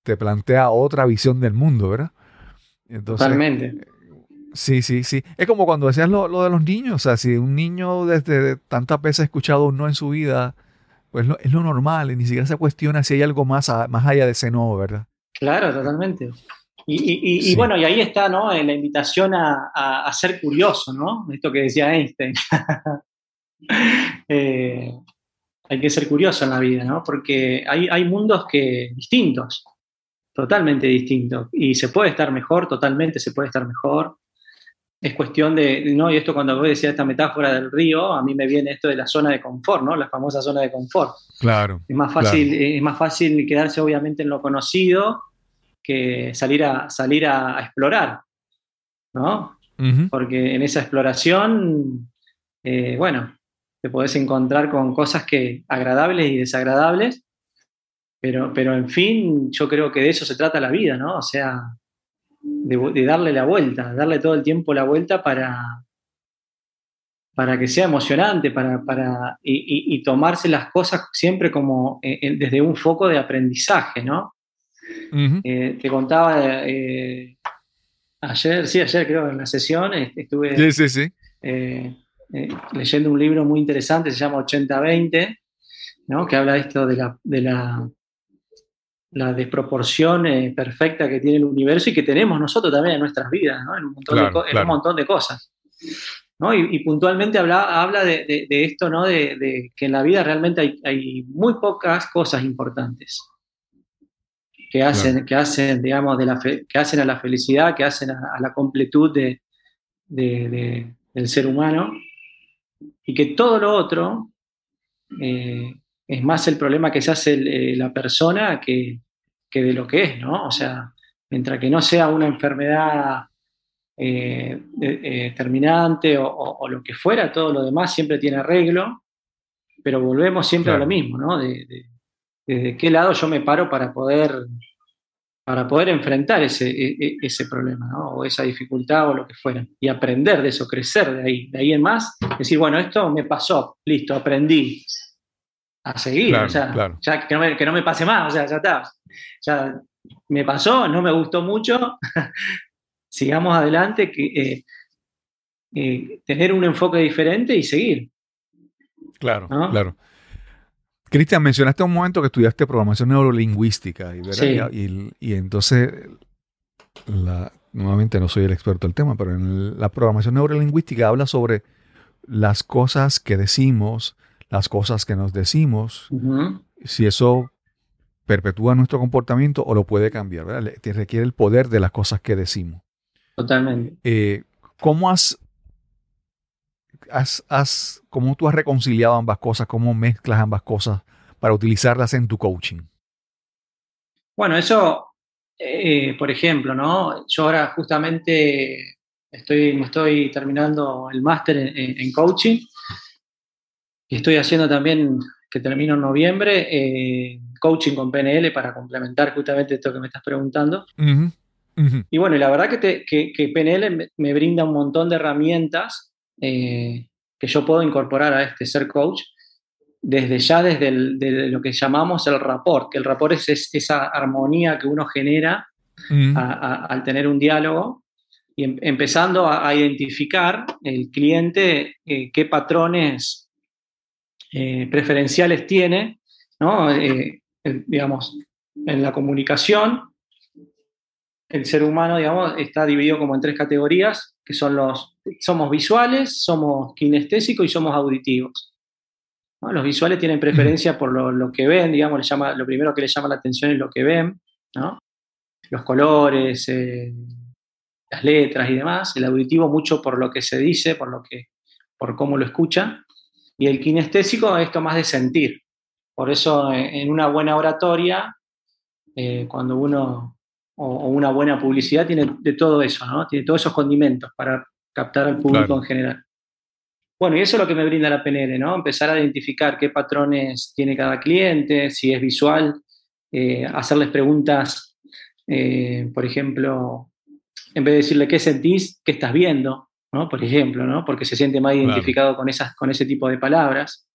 te plantea otra visión del mundo, ¿verdad? Entonces, Totalmente. Sí, sí, sí. Es como cuando decías lo, lo de los niños. O sea, si un niño desde tantas veces ha escuchado un no en su vida, pues lo- es lo normal y ni siquiera se cuestiona si hay algo más, a- más allá de ese no, ¿verdad? Claro, totalmente. Y, y- y- y Sí. bueno, y ahí está, ¿no? En la invitación a, a- a ser curioso, ¿no? Esto que decía Einstein. Eh, hay que ser curioso en la vida, ¿no? Porque hay, hay mundos que distintos, totalmente distintos. Y se puede estar mejor, totalmente se puede estar mejor. Es cuestión de, ¿no? Y esto cuando vos decías esta metáfora del río, a mí me viene esto de la zona de confort, ¿no? La famosa zona de confort. Claro. Es más fácil, es más fácil quedarse obviamente en lo conocido que salir a, salir a, a explorar, ¿no? Porque en esa exploración, eh, bueno, te podés encontrar con cosas que agradables y desagradables, pero, pero en fin, yo creo que de eso se trata la vida, ¿no? O sea, de, de darle la vuelta, darle todo el tiempo la vuelta para, para que sea emocionante, para, para, y, y- y tomarse las cosas siempre como eh, desde un foco de aprendizaje, ¿no? Eh, te contaba eh, ayer, sí, ayer creo en la sesión, estuve Sí, sí, sí. eh, leyendo un libro muy interesante, se llama 80-20, ¿no? que habla de esto de la, de la, la desproporción eh, perfecta que tiene el universo y que tenemos nosotros también en nuestras vidas, ¿no? en, un montón, Claro, de, co- en claro. un montón de cosas. ¿no? Y, y puntualmente habla, habla de, de- de esto, ¿no? De, de que en la vida realmente hay, hay muy pocas cosas importantes que hacen, que hacen, digamos, de la fe- que hacen a la felicidad, que hacen a, a la completud de, de- de- del ser humano, y que todo lo otro eh, es más el problema que se hace el- eh, la persona que, que de lo que es, ¿no? O sea, mientras que no sea una enfermedad eh, eh, terminante o, o- o lo que fuera, todo lo demás siempre tiene arreglo, pero volvemos siempre Claro. a lo mismo, ¿no? De, de- desde qué lado yo me paro para poder, para poder enfrentar ese, e- e- ese problema, ¿no? O esa dificultad o lo que fuera. Y aprender de eso, crecer de ahí. De ahí en más, decir, bueno, esto me pasó, listo, aprendí. A seguir, Claro, o sea, claro. ya que no, me, que no me pase más, o sea, ya está. Ya me pasó, no me gustó mucho. sigamos adelante, que, eh, eh, tener un enfoque diferente y seguir. Claro, ¿No? claro. Cristian, mencionaste un momento que estudiaste programación neurolingüística y, ¿verdad? Sí. y, entonces, la- nuevamente no soy el experto del tema, pero en la programación neurolingüística habla sobre las cosas que decimos, las cosas que nos decimos, si eso perpetúa nuestro comportamiento o lo puede cambiar, ¿verdad? Te requiere el poder de las cosas que decimos. Totalmente. Eh, ¿Cómo has, has, has- cómo tú has reconciliado ambas cosas? ¿Cómo mezclas ambas cosas para utilizarlas en tu coaching? Bueno, eso, eh, por ejemplo, ¿no? Yo ahora justamente estoy, me estoy terminando el máster en coaching y estoy haciendo también, que termino en noviembre, eh, coaching con PNL para complementar justamente esto que me estás preguntando. Ujú, ujú. Y bueno, y la verdad que, te- que- que PNL me, me brinda un montón de herramientas eh, que yo puedo incorporar a este ser coach desde ya desde el- de lo que llamamos el rapport, que el rapport es, es esa armonía que uno genera Ujú. a- a- al tener un diálogo y em- empezando a, a identificar el cliente eh, qué patrones eh, preferenciales tiene, ¿no? Eh, digamos, en la comunicación, el ser humano, digamos, está dividido como en tres categorías, que son los, somos visuales, somos kinestésicos y somos auditivos. Los visuales tienen preferencia por lo, que ven, digamos, le llama, lo primero que les llama la atención es lo que ven. Los colores, eh, las letras y demás. El auditivo mucho por lo que se dice, por, lo que, por cómo lo escucha. Y el kinestésico esto más de sentir. Por eso eh, en una buena oratoria, eh, cuando uno, o, o una buena publicidad, tiene de todo eso, ¿no? Tiene todos esos condimentos para captar al público Claro. en general. Bueno, y eso es lo que me brinda la PNL, ¿no? Empezar a identificar qué patrones tiene cada cliente, si es visual, eh, hacerles preguntas, eh, por ejemplo, en vez de decirle qué sentís, qué estás viendo, ¿no? Por ejemplo, ¿no? Porque se siente más Claro. identificado con, esas, con ese tipo de palabras.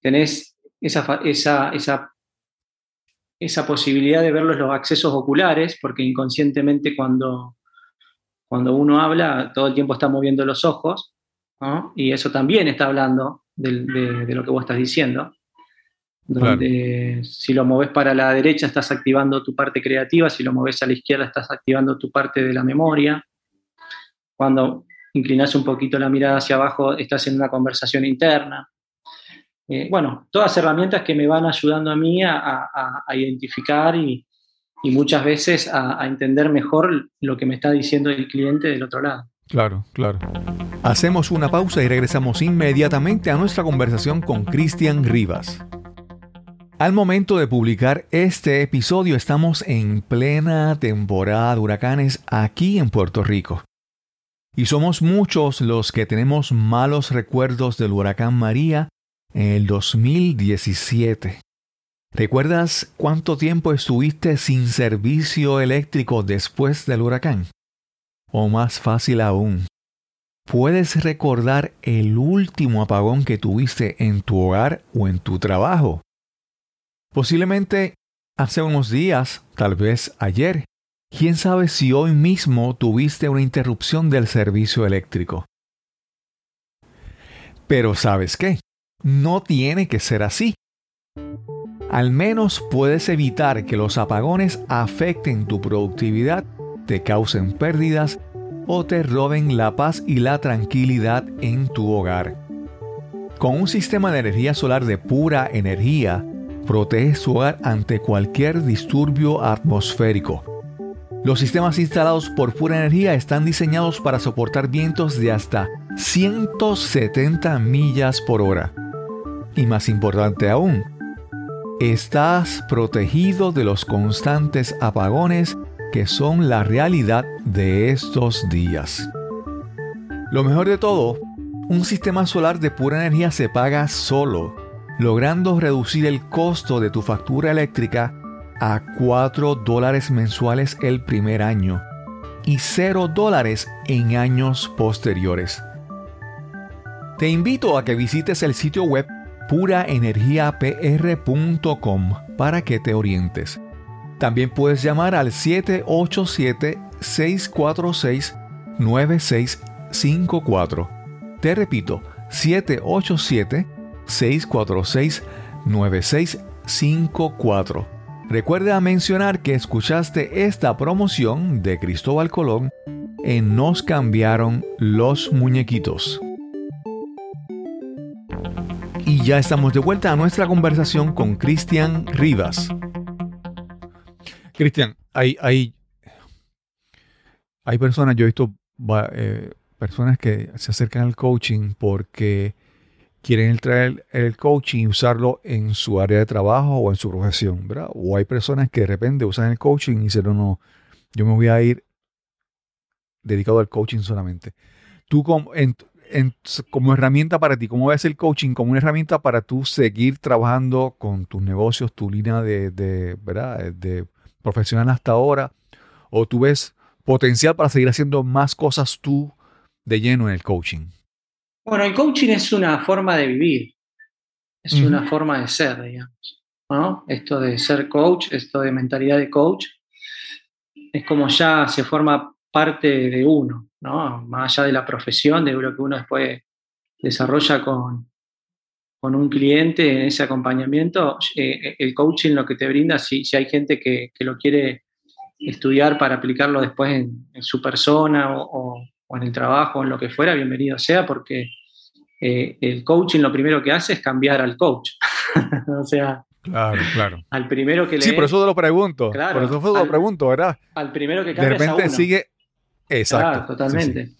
Tenés esa, esa, esa, esa posibilidad de ver los, accesos oculares, porque inconscientemente cuando, cuando uno habla, todo el tiempo está moviendo los ojos, ¿no? y eso también está hablando de, de lo que vos estás diciendo. Donde si lo moves para la derecha estás activando tu parte creativa, si lo moves a la izquierda estás activando tu parte de la memoria. Cuando inclinas un poquito la mirada hacia abajo estás en una conversación interna. Eh, bueno, todas herramientas que me van ayudando a mí a, identificar y, y muchas veces a, a entender mejor lo que me está diciendo el cliente del otro lado. Claro, claro. Hacemos una pausa y regresamos inmediatamente a nuestra conversación con Cristian Rivas. Al momento de publicar este episodio estamos en plena temporada de huracanes aquí en Puerto Rico. Y somos muchos los que tenemos malos recuerdos del huracán María en el 2017. ¿Recuerdas cuánto tiempo estuviste sin servicio eléctrico después del huracán? O más fácil aún, ¿puedes recordar el último apagón que tuviste en tu hogar o en tu trabajo? Posiblemente hace unos días, tal vez ayer. ¿Quién sabe si hoy mismo tuviste una interrupción del servicio eléctrico? Pero ¿sabes qué? No tiene que ser así. Al menos puedes evitar que los apagones afecten tu productividad, te causen pérdidas o te roben la paz y la tranquilidad en tu hogar. Con un sistema de energía solar de pura energía, protege su hogar ante cualquier disturbio atmosférico. Los sistemas instalados por pura energía están diseñados para soportar vientos de hasta 170 millas por hora. Y más importante aún, estás protegido de los constantes apagones que son la realidad de estos días. Lo mejor de todo, un sistema solar de pura energía se paga solo, logrando reducir el costo de tu factura eléctrica a 4 dólares mensuales el primer año y 0 dólares en años posteriores. Te invito a que visites el sitio web puraenergiapr.com para que te orientes. También puedes llamar al 787 787-646-9654. Te repito, 787-646-9654. Recuerda mencionar que escuchaste esta promoción de Cristóbal Colón en Nos cambiaron los muñequitos. Y ya estamos de vuelta a nuestra conversación con Cristian Rivas. Cristian, hay, hay, hay personas, yo he visto eh, personas que se acercan al coaching porque quieren entrar el, coaching y usarlo en su área de trabajo o en su profesión, ¿verdad? O hay personas que de repente usan el coaching y dicen, no, no, yo me voy a ir dedicado al coaching solamente. Tú como, como herramienta para ti, ¿cómo ves el coaching como una herramienta para tú seguir trabajando con tus negocios, tu línea de, de, ¿verdad? de profesional hasta ahora? ¿O tú ves potencial para seguir haciendo más cosas tú de lleno en el coaching? Bueno, el coaching es una forma de vivir, es una forma de ser, digamos. ¿no? Esto de ser coach, esto de mentalidad de coach, es como ya se forma parte de uno, ¿no? Más allá de la profesión, de lo que uno después desarrolla con, con un cliente en ese acompañamiento, eh, el coaching lo que te brinda, si, si hay gente que, que lo quiere estudiar para aplicarlo después en, en su persona o, o- o en el trabajo o en lo que fuera, bienvenido sea, porque eh, el coaching lo primero que hace es cambiar al coach. o sea, Claro, claro. al primero que le Sí, por eso te lo pregunto. Claro, por eso te lo al- pregunto, ¿verdad? al primero que De cambia a repente uno. sigue. Exacto. Claro, totalmente. sí.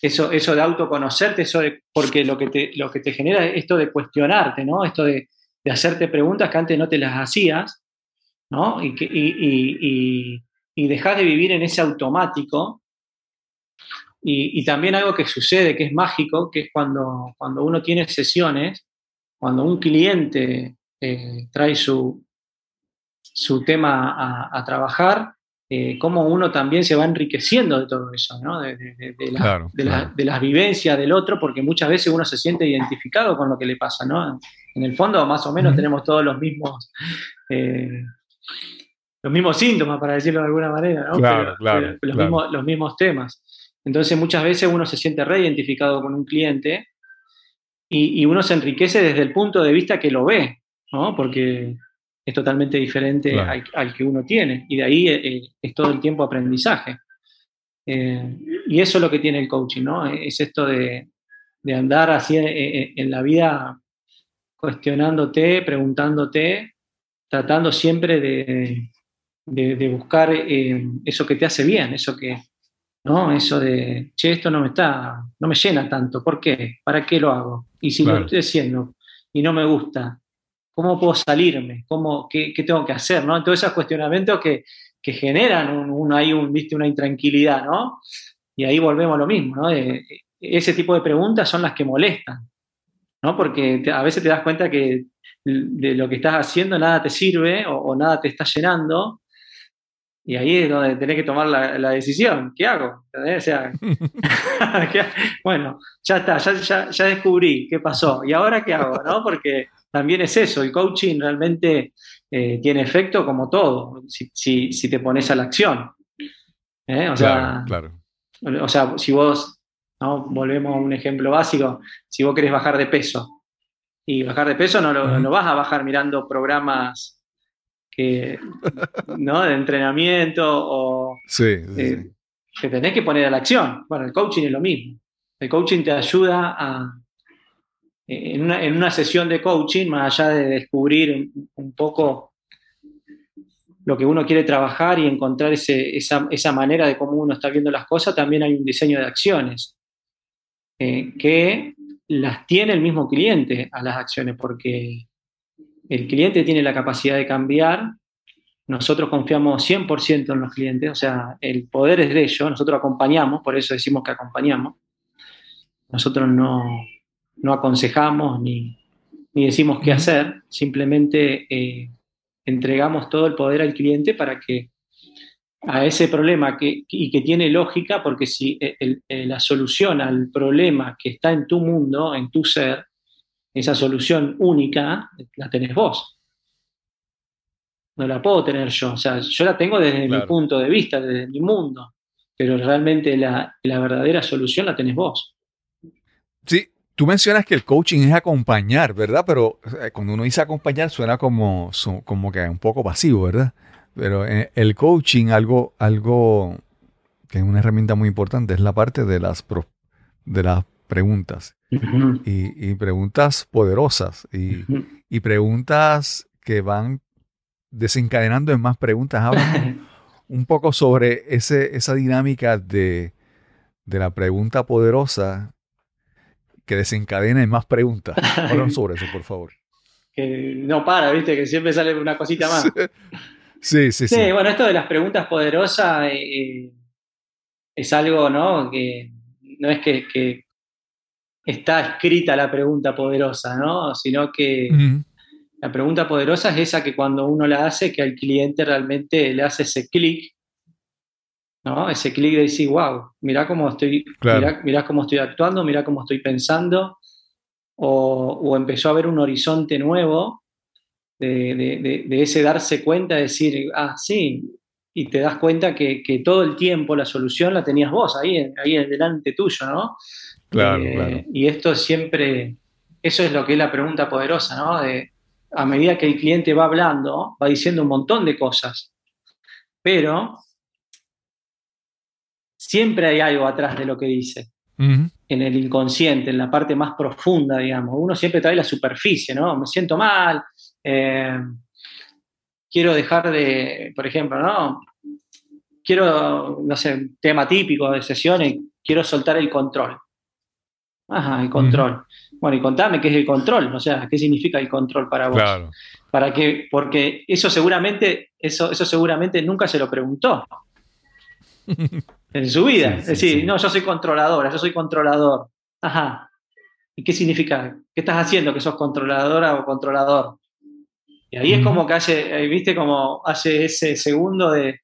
Eso, eso de autoconocerte, eso de, porque lo que, te, lo que te genera es esto de cuestionarte, ¿no? Esto de, de hacerte preguntas que antes no te las hacías, ¿no? Y, que, y, y, y, y de vivir en ese automático. Y, y también algo que sucede, que es mágico, que es cuando, cuando uno tiene sesiones, cuando un cliente eh, trae su, su tema a, a trabajar, eh, cómo uno también se va enriqueciendo de todo eso, ¿no? de, de- de- de la- Claro, de, la- claro. de las vivencias del otro, porque muchas veces uno se siente identificado con lo que le pasa. ¿no? En el fondo, más o menos, tenemos todos los mismos, eh, los mismos síntomas, para decirlo de alguna manera, ¿no? Claro, claro, los. Mismos, los mismos temas. Entonces, muchas veces uno se siente reidentificado con un cliente y, y uno se enriquece desde el punto de vista que lo ve, ¿no? Porque es totalmente diferente Claro. al, al que uno tiene. Y de ahí eh, es todo el tiempo aprendizaje. Eh, y eso es lo que tiene el coaching, ¿no? Es esto de, de andar así en, en- en la vida cuestionándote, preguntándote, tratando siempre de, de- de buscar eh, eso que te hace bien, eso que, ¿no? Eso de, che, esto no me está, no me llena tanto, ¿por qué? ¿Para qué lo hago? Y si Claro. lo estoy haciendo y no me gusta, ¿cómo puedo salirme? ¿Cómo, qué, qué tengo que hacer? ¿no? Todos esos cuestionamientos que, que generan un, un- ahí un, ¿viste? una intranquilidad, ¿no? Y ahí volvemos a lo mismo, ¿no? De- ese tipo de preguntas son las que molestan, ¿no? Porque te- a veces te das cuenta que de lo que estás haciendo nada te sirve o, o nada te está llenando. Y ahí es donde tenés que tomar la, la decisión. ¿Qué hago? ¿Entendés? O sea, ¿qué ha- bueno, ya está, ya, ya, ya descubrí qué pasó. ¿Y ahora qué hago? ¿no? Porque también es eso, el coaching realmente eh, tiene efecto como todo, si, si- si te pones a la acción. ¿Eh? O sea, Claro, claro. o sea, si vos, ¿no? volvemos a un ejemplo básico, si vos querés bajar de peso, y bajar de peso no lo, no vas a bajar mirando programas que, ¿no? de entrenamiento o Sí, sí, eh, sí. te tenés que poner a la acción. Bueno, el coaching es lo mismo. El coaching te ayuda a, en una, en una sesión de coaching, más allá de descubrir un, un poco lo que uno quiere trabajar y encontrar ese- esa, esa manera de cómo uno está viendo las cosas, también hay un diseño de acciones eh, que las tiene el mismo cliente a las acciones, porque el cliente tiene la capacidad de cambiar, nosotros confiamos 100% en los clientes, o sea, el poder es de ellos, nosotros acompañamos, por eso decimos que acompañamos, nosotros no, no aconsejamos ni, ni decimos qué hacer, simplemente eh, entregamos todo el poder al cliente para que a ese problema que, y que tiene lógica, porque si el- el- la solución al problema que está en tu mundo, en tu ser, esa solución única, la tenés vos. No la puedo tener yo. O sea, yo la tengo desde mi punto de vista, desde mi mundo. pero realmente la, la verdadera solución la tenés vos. Sí, tú mencionas que el coaching es acompañar, ¿verdad? Pero cuando uno dice acompañar suena como, como que un poco pasivo, ¿verdad? Pero eh, el coaching, algo, algo que es una herramienta muy importante, es la parte de las, pro- de las preguntas. Y, y preguntas poderosas. Y, y preguntas que van desencadenando en más preguntas. Háblame un poco sobre ese, esa dinámica de, de la pregunta poderosa que desencadena en más preguntas. Háblanos sobre eso, por favor. que no para, viste, que siempre sale una cosita más. Sí, sí, sí. Sí, bueno, esto de las preguntas poderosas eh, eh, es algo, ¿no? Que no es que, que está escrita la pregunta poderosa, ¿no? Sino que la pregunta poderosa es esa que cuando uno la hace, que al cliente realmente le hace ese clic, ¿no? Ese clic de decir, wow, mirá cómo estoy, Claro. mirá, mirá cómo estoy actuando, mirá cómo estoy pensando, o, o empezó a ver un horizonte nuevo de, de- de- de ese darse cuenta, de decir, ah, sí, y te das cuenta que, que todo el tiempo la solución la tenías vos ahí, ahí delante tuyo, ¿no? Claro, Eh, claro. Y esto siempre, eso es lo que es la pregunta poderosa, ¿no? De, a medida que el cliente va hablando, va diciendo un montón de cosas, pero siempre hay algo atrás de lo que dice en el inconsciente, en la parte más profunda, digamos. Uno siempre trae la superficie, ¿no? Me siento mal, eh, quiero dejar de, por ejemplo, ¿no? Quiero, no sé, tema típico de sesiones, quiero soltar el control. Ajá, el control. Bueno, y contame qué es el control, o sea, qué significa el control para vos. Claro. Para que, porque eso seguramente, eso, eso seguramente nunca se lo preguntó en su vida. Sí, es decir, sí. no, yo soy controladora, yo soy controlador. Ajá. ¿Y qué significa? ¿Qué estás haciendo que sos controladora o controlador? Y ahí es como que hace, eh, viste, como hace ese segundo de,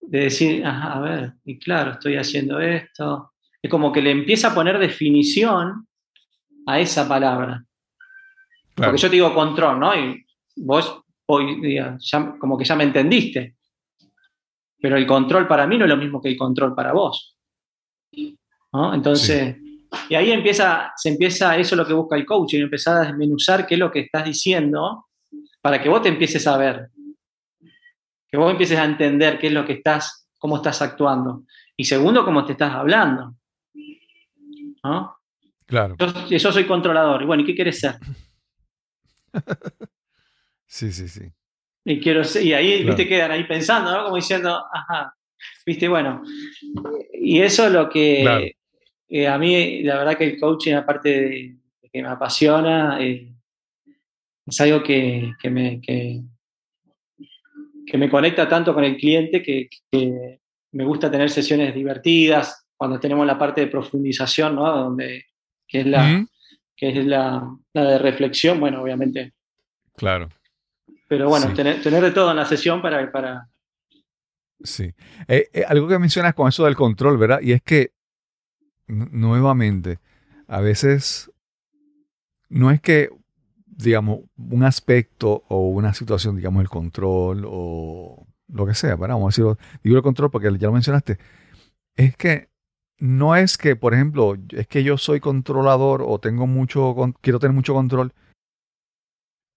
de decir, ajá, a ver, y claro, estoy haciendo esto. Es como que le empieza a poner definición a esa palabra. claro. Porque yo te digo control, ¿no? Y vos hoy día ya- como que ya me entendiste. Pero el control para mí no es lo mismo que el control para vos. ¿no? Entonces, y ahí empieza, se empieza, eso es lo que busca el coaching, empezar a desmenuzar qué es lo que estás diciendo para que vos te empieces a ver. Que vos empieces a entender qué es lo que estás, cómo estás actuando. Y segundo, cómo te estás hablando. ¿No? Claro. Yo, yo soy controlador. Y bueno, ¿y qué quieres ser? Sí, sí, sí. Y, quiero ser- y ahí, Claro. viste, quedan ahí pensando, ¿no? Como diciendo, ajá, viste, bueno. Y eso es lo que Claro. eh, a mí, la verdad que el coaching, aparte de, de que me apasiona, eh, es algo que, que me, que, que me conecta tanto con el cliente que, que me gusta tener sesiones divertidas, cuando tenemos la parte de profundización, ¿no? Donde, que es la, Ujú. que es la, la de reflexión, bueno, obviamente. Claro. Pero bueno, Sí. tener, tener de todo en la sesión para, para, Sí. Eh, eh, algo que mencionas con eso del control, ¿verdad? Y es que, nu- nuevamente, a veces no es que, digamos, un aspecto o una situación, digamos, el control o lo que sea, ¿verdad? Vamos a decirlo, digo el control porque ya lo mencionaste, es que no es que, por ejemplo, es que yo soy controlador o tengo mucho, quiero tener mucho control,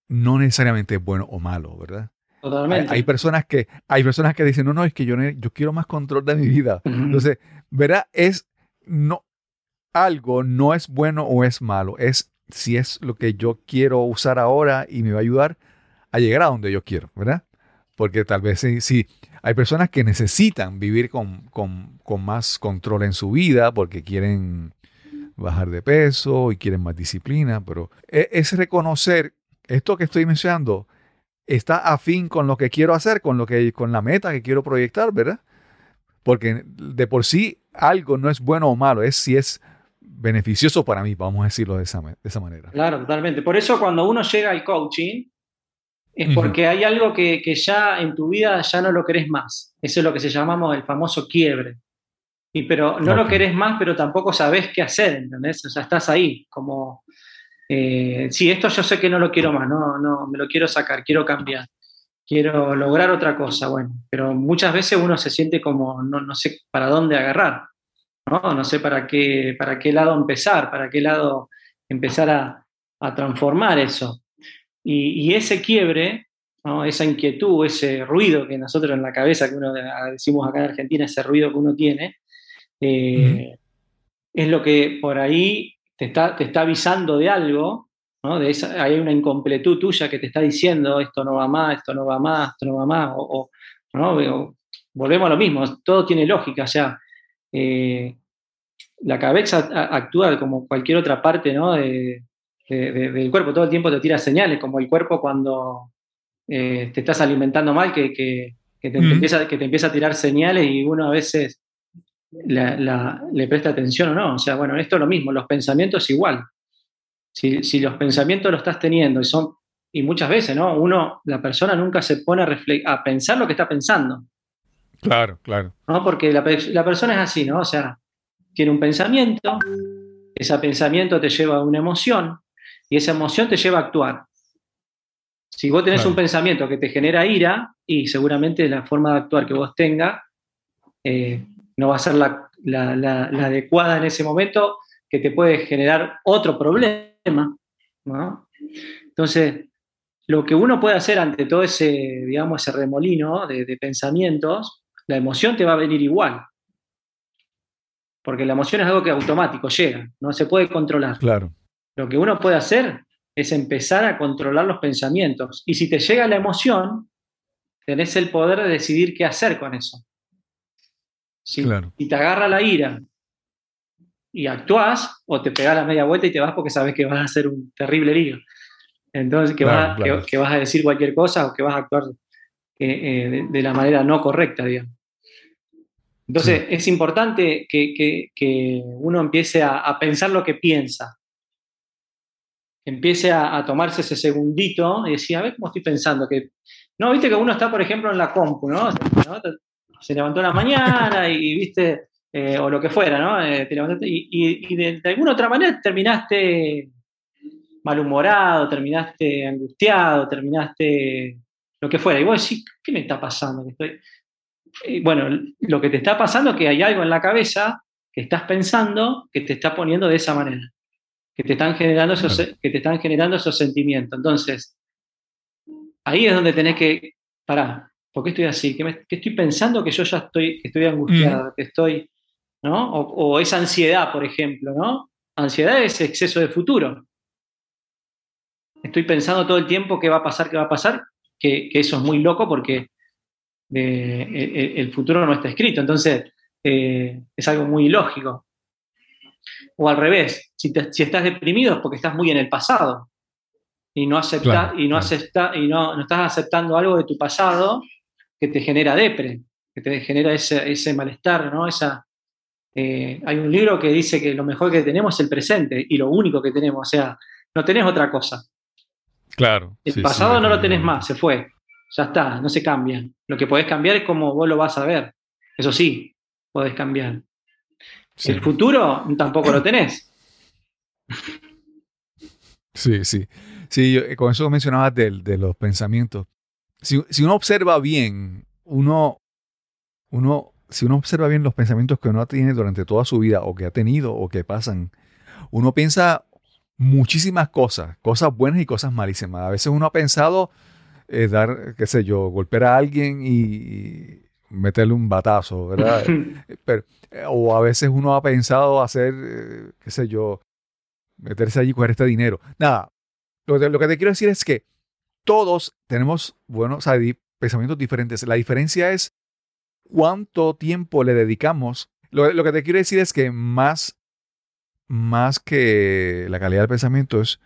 no necesariamente es bueno o malo, ¿verdad? Totalmente. hay personas que hay personas que dicen, no, no, es que yo, yo quiero más control de mi vida. Ujú. Entonces, ¿verdad? Es no algo no es bueno o es malo, es si es lo que yo quiero usar ahora y me va a ayudar a llegar a donde yo quiero, ¿verdad? Porque tal vez sí, sí, hay personas que necesitan vivir con, con- con más control en su vida porque quieren bajar de peso y quieren más disciplina, pero e- es reconocer esto que estoy mencionando está afín con lo que quiero hacer, con lo que con la meta que quiero proyectar, ¿verdad? Porque de por sí algo no es bueno o malo, es si es beneficioso para mí, vamos a decirlo de esa, de esa manera. Claro, totalmente. Por eso cuando uno llega al coaching, es porque hay algo que, que ya en tu vida ya no lo querés más. Eso es lo que se llamamos el famoso quiebre. Y pero no lo Ok. querés más, pero tampoco sabés qué hacer, ¿entendés? O sea, estás ahí, como, eh, sí, esto yo sé que no lo quiero más, no, no, me lo quiero sacar, quiero cambiar. quiero lograr otra cosa, bueno, pero muchas veces uno se siente como no, no sé para dónde agarrar, ¿no? No sé para qué, para qué lado empezar, para qué lado empezar a, a transformar eso. Y, ese quiebre, esa inquietud, ese ruido que nosotros en la cabeza, que uno decimos acá en Argentina, ese ruido que uno tiene, eh, es lo que por ahí te está, te está avisando de algo, ¿no? De esa, hay una incompletud tuya que te está diciendo esto no va más, esto no va más, esto no va más, o, ¿no? Volvemos a lo mismo, todo tiene lógica, o sea, eh, la cabeza actúa como cualquier otra parte ¿no? De- de- del cuerpo, todo el tiempo te tira señales, como el cuerpo cuando eh, te estás alimentando mal, que, que- que te, Mm. empieza, que te empieza a tirar señales y uno a veces la- la- le presta atención o no. O sea, bueno, esto es lo mismo, los pensamientos igual. Si, si los pensamientos los estás teniendo y son, y muchas veces, ¿no? Uno, la persona nunca se pone a, a pensar lo que está pensando. Claro, claro. ¿no? Porque la, la persona es así, ¿no? O sea, tiene un pensamiento, ese pensamiento te lleva a una emoción y esa emoción te lleva a actuar. Si vos tenés Claro. un pensamiento que te genera ira, y seguramente la forma de actuar que vos tengas eh, no va a ser la, la- la- la adecuada en ese momento, que te puede generar otro problema, ¿no? Entonces, lo que uno puede hacer ante todo ese, digamos, ese remolino de, de pensamientos, la emoción te va a venir igual. Porque la emoción es algo que automático llega, no se puede controlar. Claro. Lo que uno puede hacer es empezar a controlar los pensamientos. Y si te llega la emoción, tenés el poder de decidir qué hacer con eso. Si, Claro. si te agarra la ira y actúas, o te pegás la media vuelta y te vas porque sabes que vas a hacer un terrible lío. Entonces, que, Claro, vas, claro. Que, que vas a decir cualquier cosa o que vas a actuar eh, eh, de, de la manera no correcta, digamos. Entonces, es importante que, que- que uno empiece a, a pensar lo que piensa. Empiece a, tomarse ese segundito y decir, a ver cómo estoy pensando. Que, no, viste que uno está, por ejemplo, en la compu, ¿no? Se levantó en la mañana y, viste, eh, o lo que fuera, ¿no? Eh, y, de, de alguna otra manera terminaste malhumorado, terminaste angustiado, terminaste lo que fuera. Y vos decís, ¿qué me está pasando? Estoy- bueno, lo que te está pasando es que hay algo en la cabeza que estás pensando que te está poniendo de esa manera, que te están generando esos, Claro. que te están generando esos sentimientos. Entonces, ahí es donde tenés que parar. ¿Por qué estoy así? ¿Qué, me- estoy pensando que yo ya estoy, que estoy angustiado, que estoy, ¿no? O, o esa ansiedad, por ejemplo, ¿no? Ansiedad es exceso de futuro. Estoy pensando todo el tiempo qué va a pasar, qué va a pasar, que, que eso es muy loco porque eh, el, el futuro no está escrito. Entonces, eh, es algo muy ilógico. O al revés, si, te- si estás deprimido es porque estás muy en el pasado y no, acepta, Claro, y, no, claro. acepta, y no, no estás aceptando algo de tu pasado que te genera depre, que te genera ese, ese malestar, ¿no? Esa, eh, hay un libro que dice que lo mejor que tenemos es el presente y lo único que tenemos, o sea, no tenés otra cosa. Claro. El Sí, sí, pasado no lo tenés más, se fue. Ya está, no se cambia. Lo que podés cambiar es cómo vos lo vas a ver. Eso sí, podés cambiar. Sí. El futuro tampoco lo tenés. Sí, sí. Sí, yo- eh, con eso mencionabas de, los pensamientos. Si, si uno observa bien, uno, uno, si uno observa bien los pensamientos que uno tiene durante toda su vida, o que ha tenido, o que pasan, uno piensa muchísimas cosas, cosas buenas y cosas malísimas. A veces uno ha pensado eh, dar, qué sé yo, golpear a alguien y meterle un batazo, ¿verdad? Pero, o a veces uno ha pensado hacer, eh, qué sé yo, meterse allí y coger este dinero. Nada, lo, que- lo que te quiero decir es que todos tenemos, bueno, o sea, di- pensamientos diferentes. La diferencia es cuánto tiempo le dedicamos. Lo, lo que te quiero decir es que más, más que la calidad del pensamiento es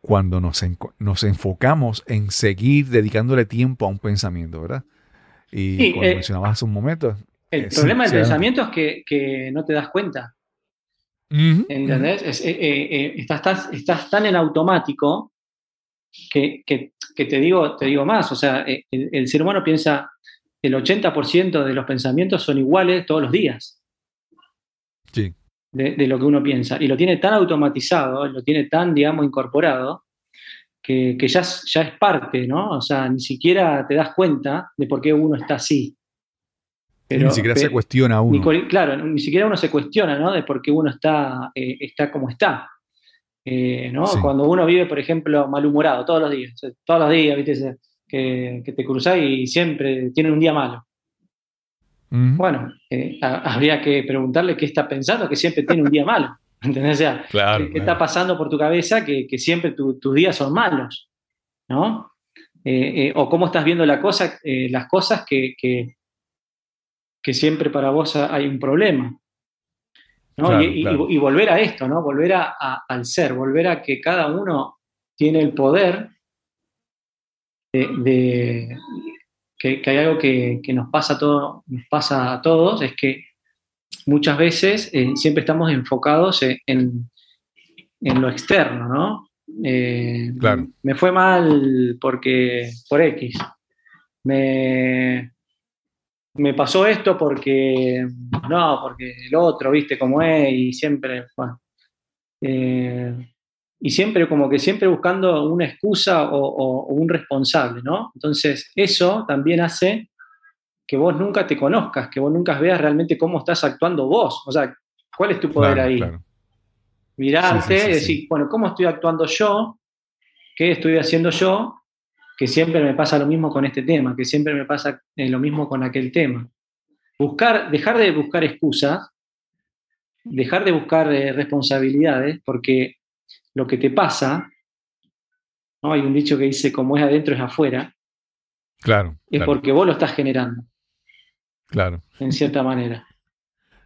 cuando nos, enco- nos enfocamos en seguir dedicándole tiempo a un pensamiento, ¿verdad? Y Sí, como eh, mencionabas hace un momento. El problema del pensamiento es que, que no te das cuenta. Ujú, ¿Entendés? Es- eh, eh, estás, estás- estás tan en automático que, que- que te, digo, te digo más. O sea, el, el ser humano piensa el 80% de los pensamientos son iguales todos los días. Sí. de, de lo que uno piensa. Y lo tiene tan automatizado, lo tiene tan, digamos, incorporado, que, que ya, es- ya es parte, ¿no? O sea, ni siquiera te das cuenta de por qué uno está así. ni siquiera se cuestiona uno. claro, ni siquiera uno se cuestiona, ¿no? De por qué uno está, eh, está como está. Eh, ¿no? Sí. Cuando uno vive, por ejemplo, malhumorado todos los días, sea, todos los días, ¿viste? Que, que te cruzás y siempre tiene un día malo. Bueno, eh, ha- habría que preguntarle qué está pensando, que siempre tiene un día malo. ¿Entendés? O sea, Claro, ¿qué, claro. está pasando por tu cabeza que, que siempre tu- tus días son malos? ¿No? Eh, eh, o cómo estás viendo la cosa, eh, las cosas que, que, que siempre para vos ha- hay un problema. ¿no? Claro, y, y- claro. y volver a esto, ¿no? Volver a- a- al ser, volver a que cada uno tiene el poder de, de- que, que hay algo que, que nos pasa a todo, nos pasa a todos, es que muchas veces eh, siempre estamos enfocados en, en- en lo externo, ¿no? Eh, Claro. Me fue mal porque por X. Me, me pasó esto porque no, porque el otro, viste cómo es, y siempre, bueno. Eh, y siempre, como que siempre buscando una excusa o, o- o un responsable, ¿no? Entonces, eso también hace que vos nunca te conozcas, que vos nunca veas realmente cómo estás actuando vos. O sea, ¿cuál es tu poder Claro, ahí? claro. mirarte Sí, sí, sí, y decir, bueno, ¿cómo estoy actuando yo? ¿Qué estoy haciendo yo? Que siempre me pasa lo mismo con este tema, que siempre me pasa eh, lo mismo con aquel tema. Buscar, dejar de buscar excusas, dejar de buscar eh, responsabilidades, porque lo que te pasa, ¿no? hay un dicho que dice, como es adentro es afuera, Claro, es claro, porque vos lo estás generando, claro. en cierta manera.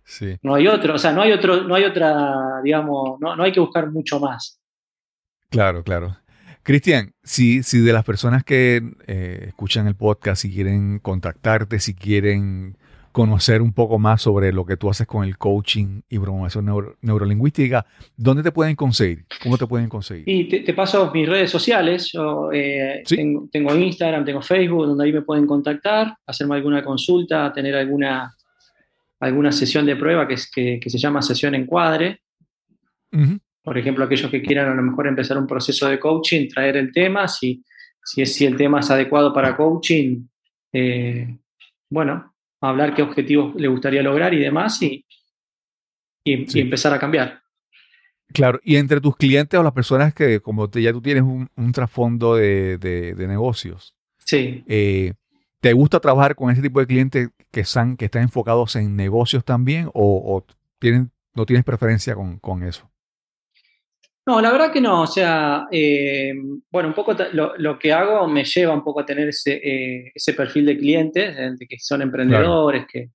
Sí. No hay otro, o sea, no hay otro, no hay otra, digamos, no, no hay que buscar mucho más. Claro, claro. Cristian, si, si de las personas que eh, escuchan el podcast, si quieren contactarte, si quieren conocer un poco más sobre lo que tú haces con el coaching y programación neuro- neurolingüística, ¿dónde te pueden conseguir? ¿Cómo te pueden conseguir? Y te, te paso mis redes sociales. Yo eh, Sí. tengo, tengo Instagram, tengo Facebook, donde ahí me pueden contactar, hacerme alguna consulta, tener alguna, alguna sesión de prueba que, es, que, que se llama sesión encuadre. Ujú. Por ejemplo, aquellos que quieran a lo mejor empezar un proceso de coaching, traer el tema, si, si, es, si el tema es adecuado para coaching, eh, bueno, hablar qué objetivos le gustaría lograr y demás, y, y- empezar a cambiar. Claro, y entre tus clientes o las personas que, como te- ya tú tienes un, un trasfondo de, de- de negocios, Sí. eh, ¿te gusta trabajar con ese tipo de clientes que están, que están enfocados en negocios también o, o tienen, no tienes preferencia con, con eso? No, la verdad que no. O sea, eh, bueno, un poco lo, lo que hago me lleva un poco a tener ese, eh, ese perfil de clientes, de que son emprendedores, que,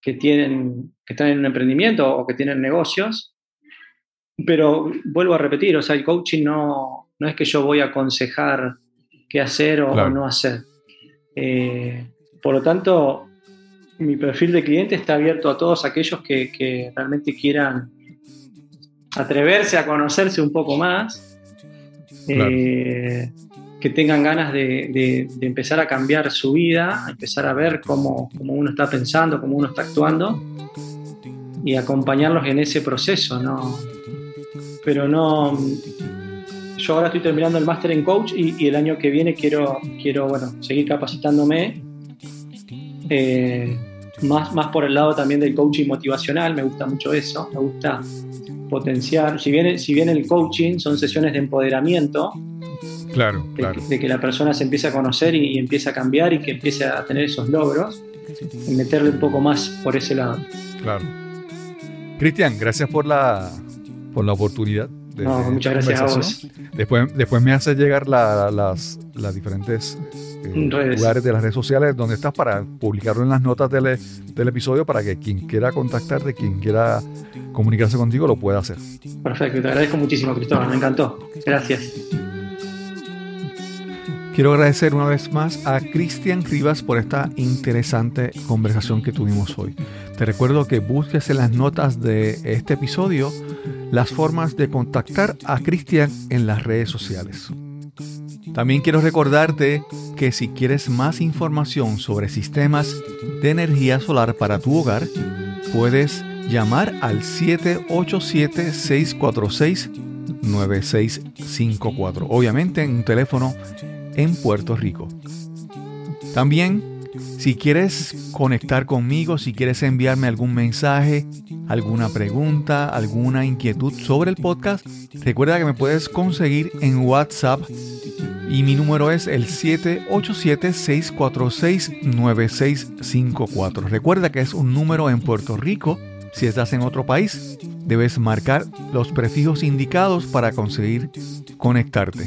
que, tienen, que están en un emprendimiento o que tienen negocios. Pero vuelvo a repetir, o sea, el coaching no, no es que yo voy a aconsejar qué hacer o, Claro. o no hacer. Eh, por lo tanto, mi perfil de cliente está abierto a todos aquellos que, que realmente quieran atreverse a conocerse un poco más, eh, que tengan ganas de, de- de empezar a cambiar su vida, a empezar a ver cómo, cómo uno está pensando, cómo uno está actuando y acompañarlos en ese proceso, ¿no? Pero no. Yo ahora estoy terminando el máster en coach y, y el año que viene quiero, quiero bueno, seguir capacitándome. eh, más, más por el lado también del coaching motivacional, me gusta mucho eso, me gusta potenciar. Si bien, si bien el coaching son sesiones de empoderamiento, Claro, de, claro. que, de que la persona se empiece a conocer y, y empiece a cambiar y que empiece a tener esos logros, y meterle un poco más por ese lado. Claro. Cristian, gracias por la, por la oportunidad. De- No, de muchas gracias a vos. Después, después me haces llegar la- las, las diferentes eh, lugares de las redes sociales donde estás para publicarlo en las notas del, del episodio para que quien quiera contactarte, quien quiera comunicarse contigo, lo pueda hacer. Perfecto, te agradezco muchísimo, Cristóbal, me encantó. Gracias. Quiero agradecer una vez más a Cristian Rivas por esta interesante conversación que tuvimos hoy. Te recuerdo que busques en las notas de este episodio las formas de contactar a Cristian en las redes sociales. También quiero recordarte que si quieres más información sobre sistemas de energía solar para tu hogar, puedes llamar al 787-646 9654. Obviamente en un teléfono en Puerto Rico. También, si quieres conectar conmigo, si quieres enviarme algún mensaje, alguna pregunta, alguna inquietud sobre el podcast, recuerda que me puedes conseguir en WhatsApp y mi número es el 787-646-9654. Recuerda que es un número en Puerto Rico. Si estás en otro país, debes marcar los prefijos indicados para conseguir conectarte.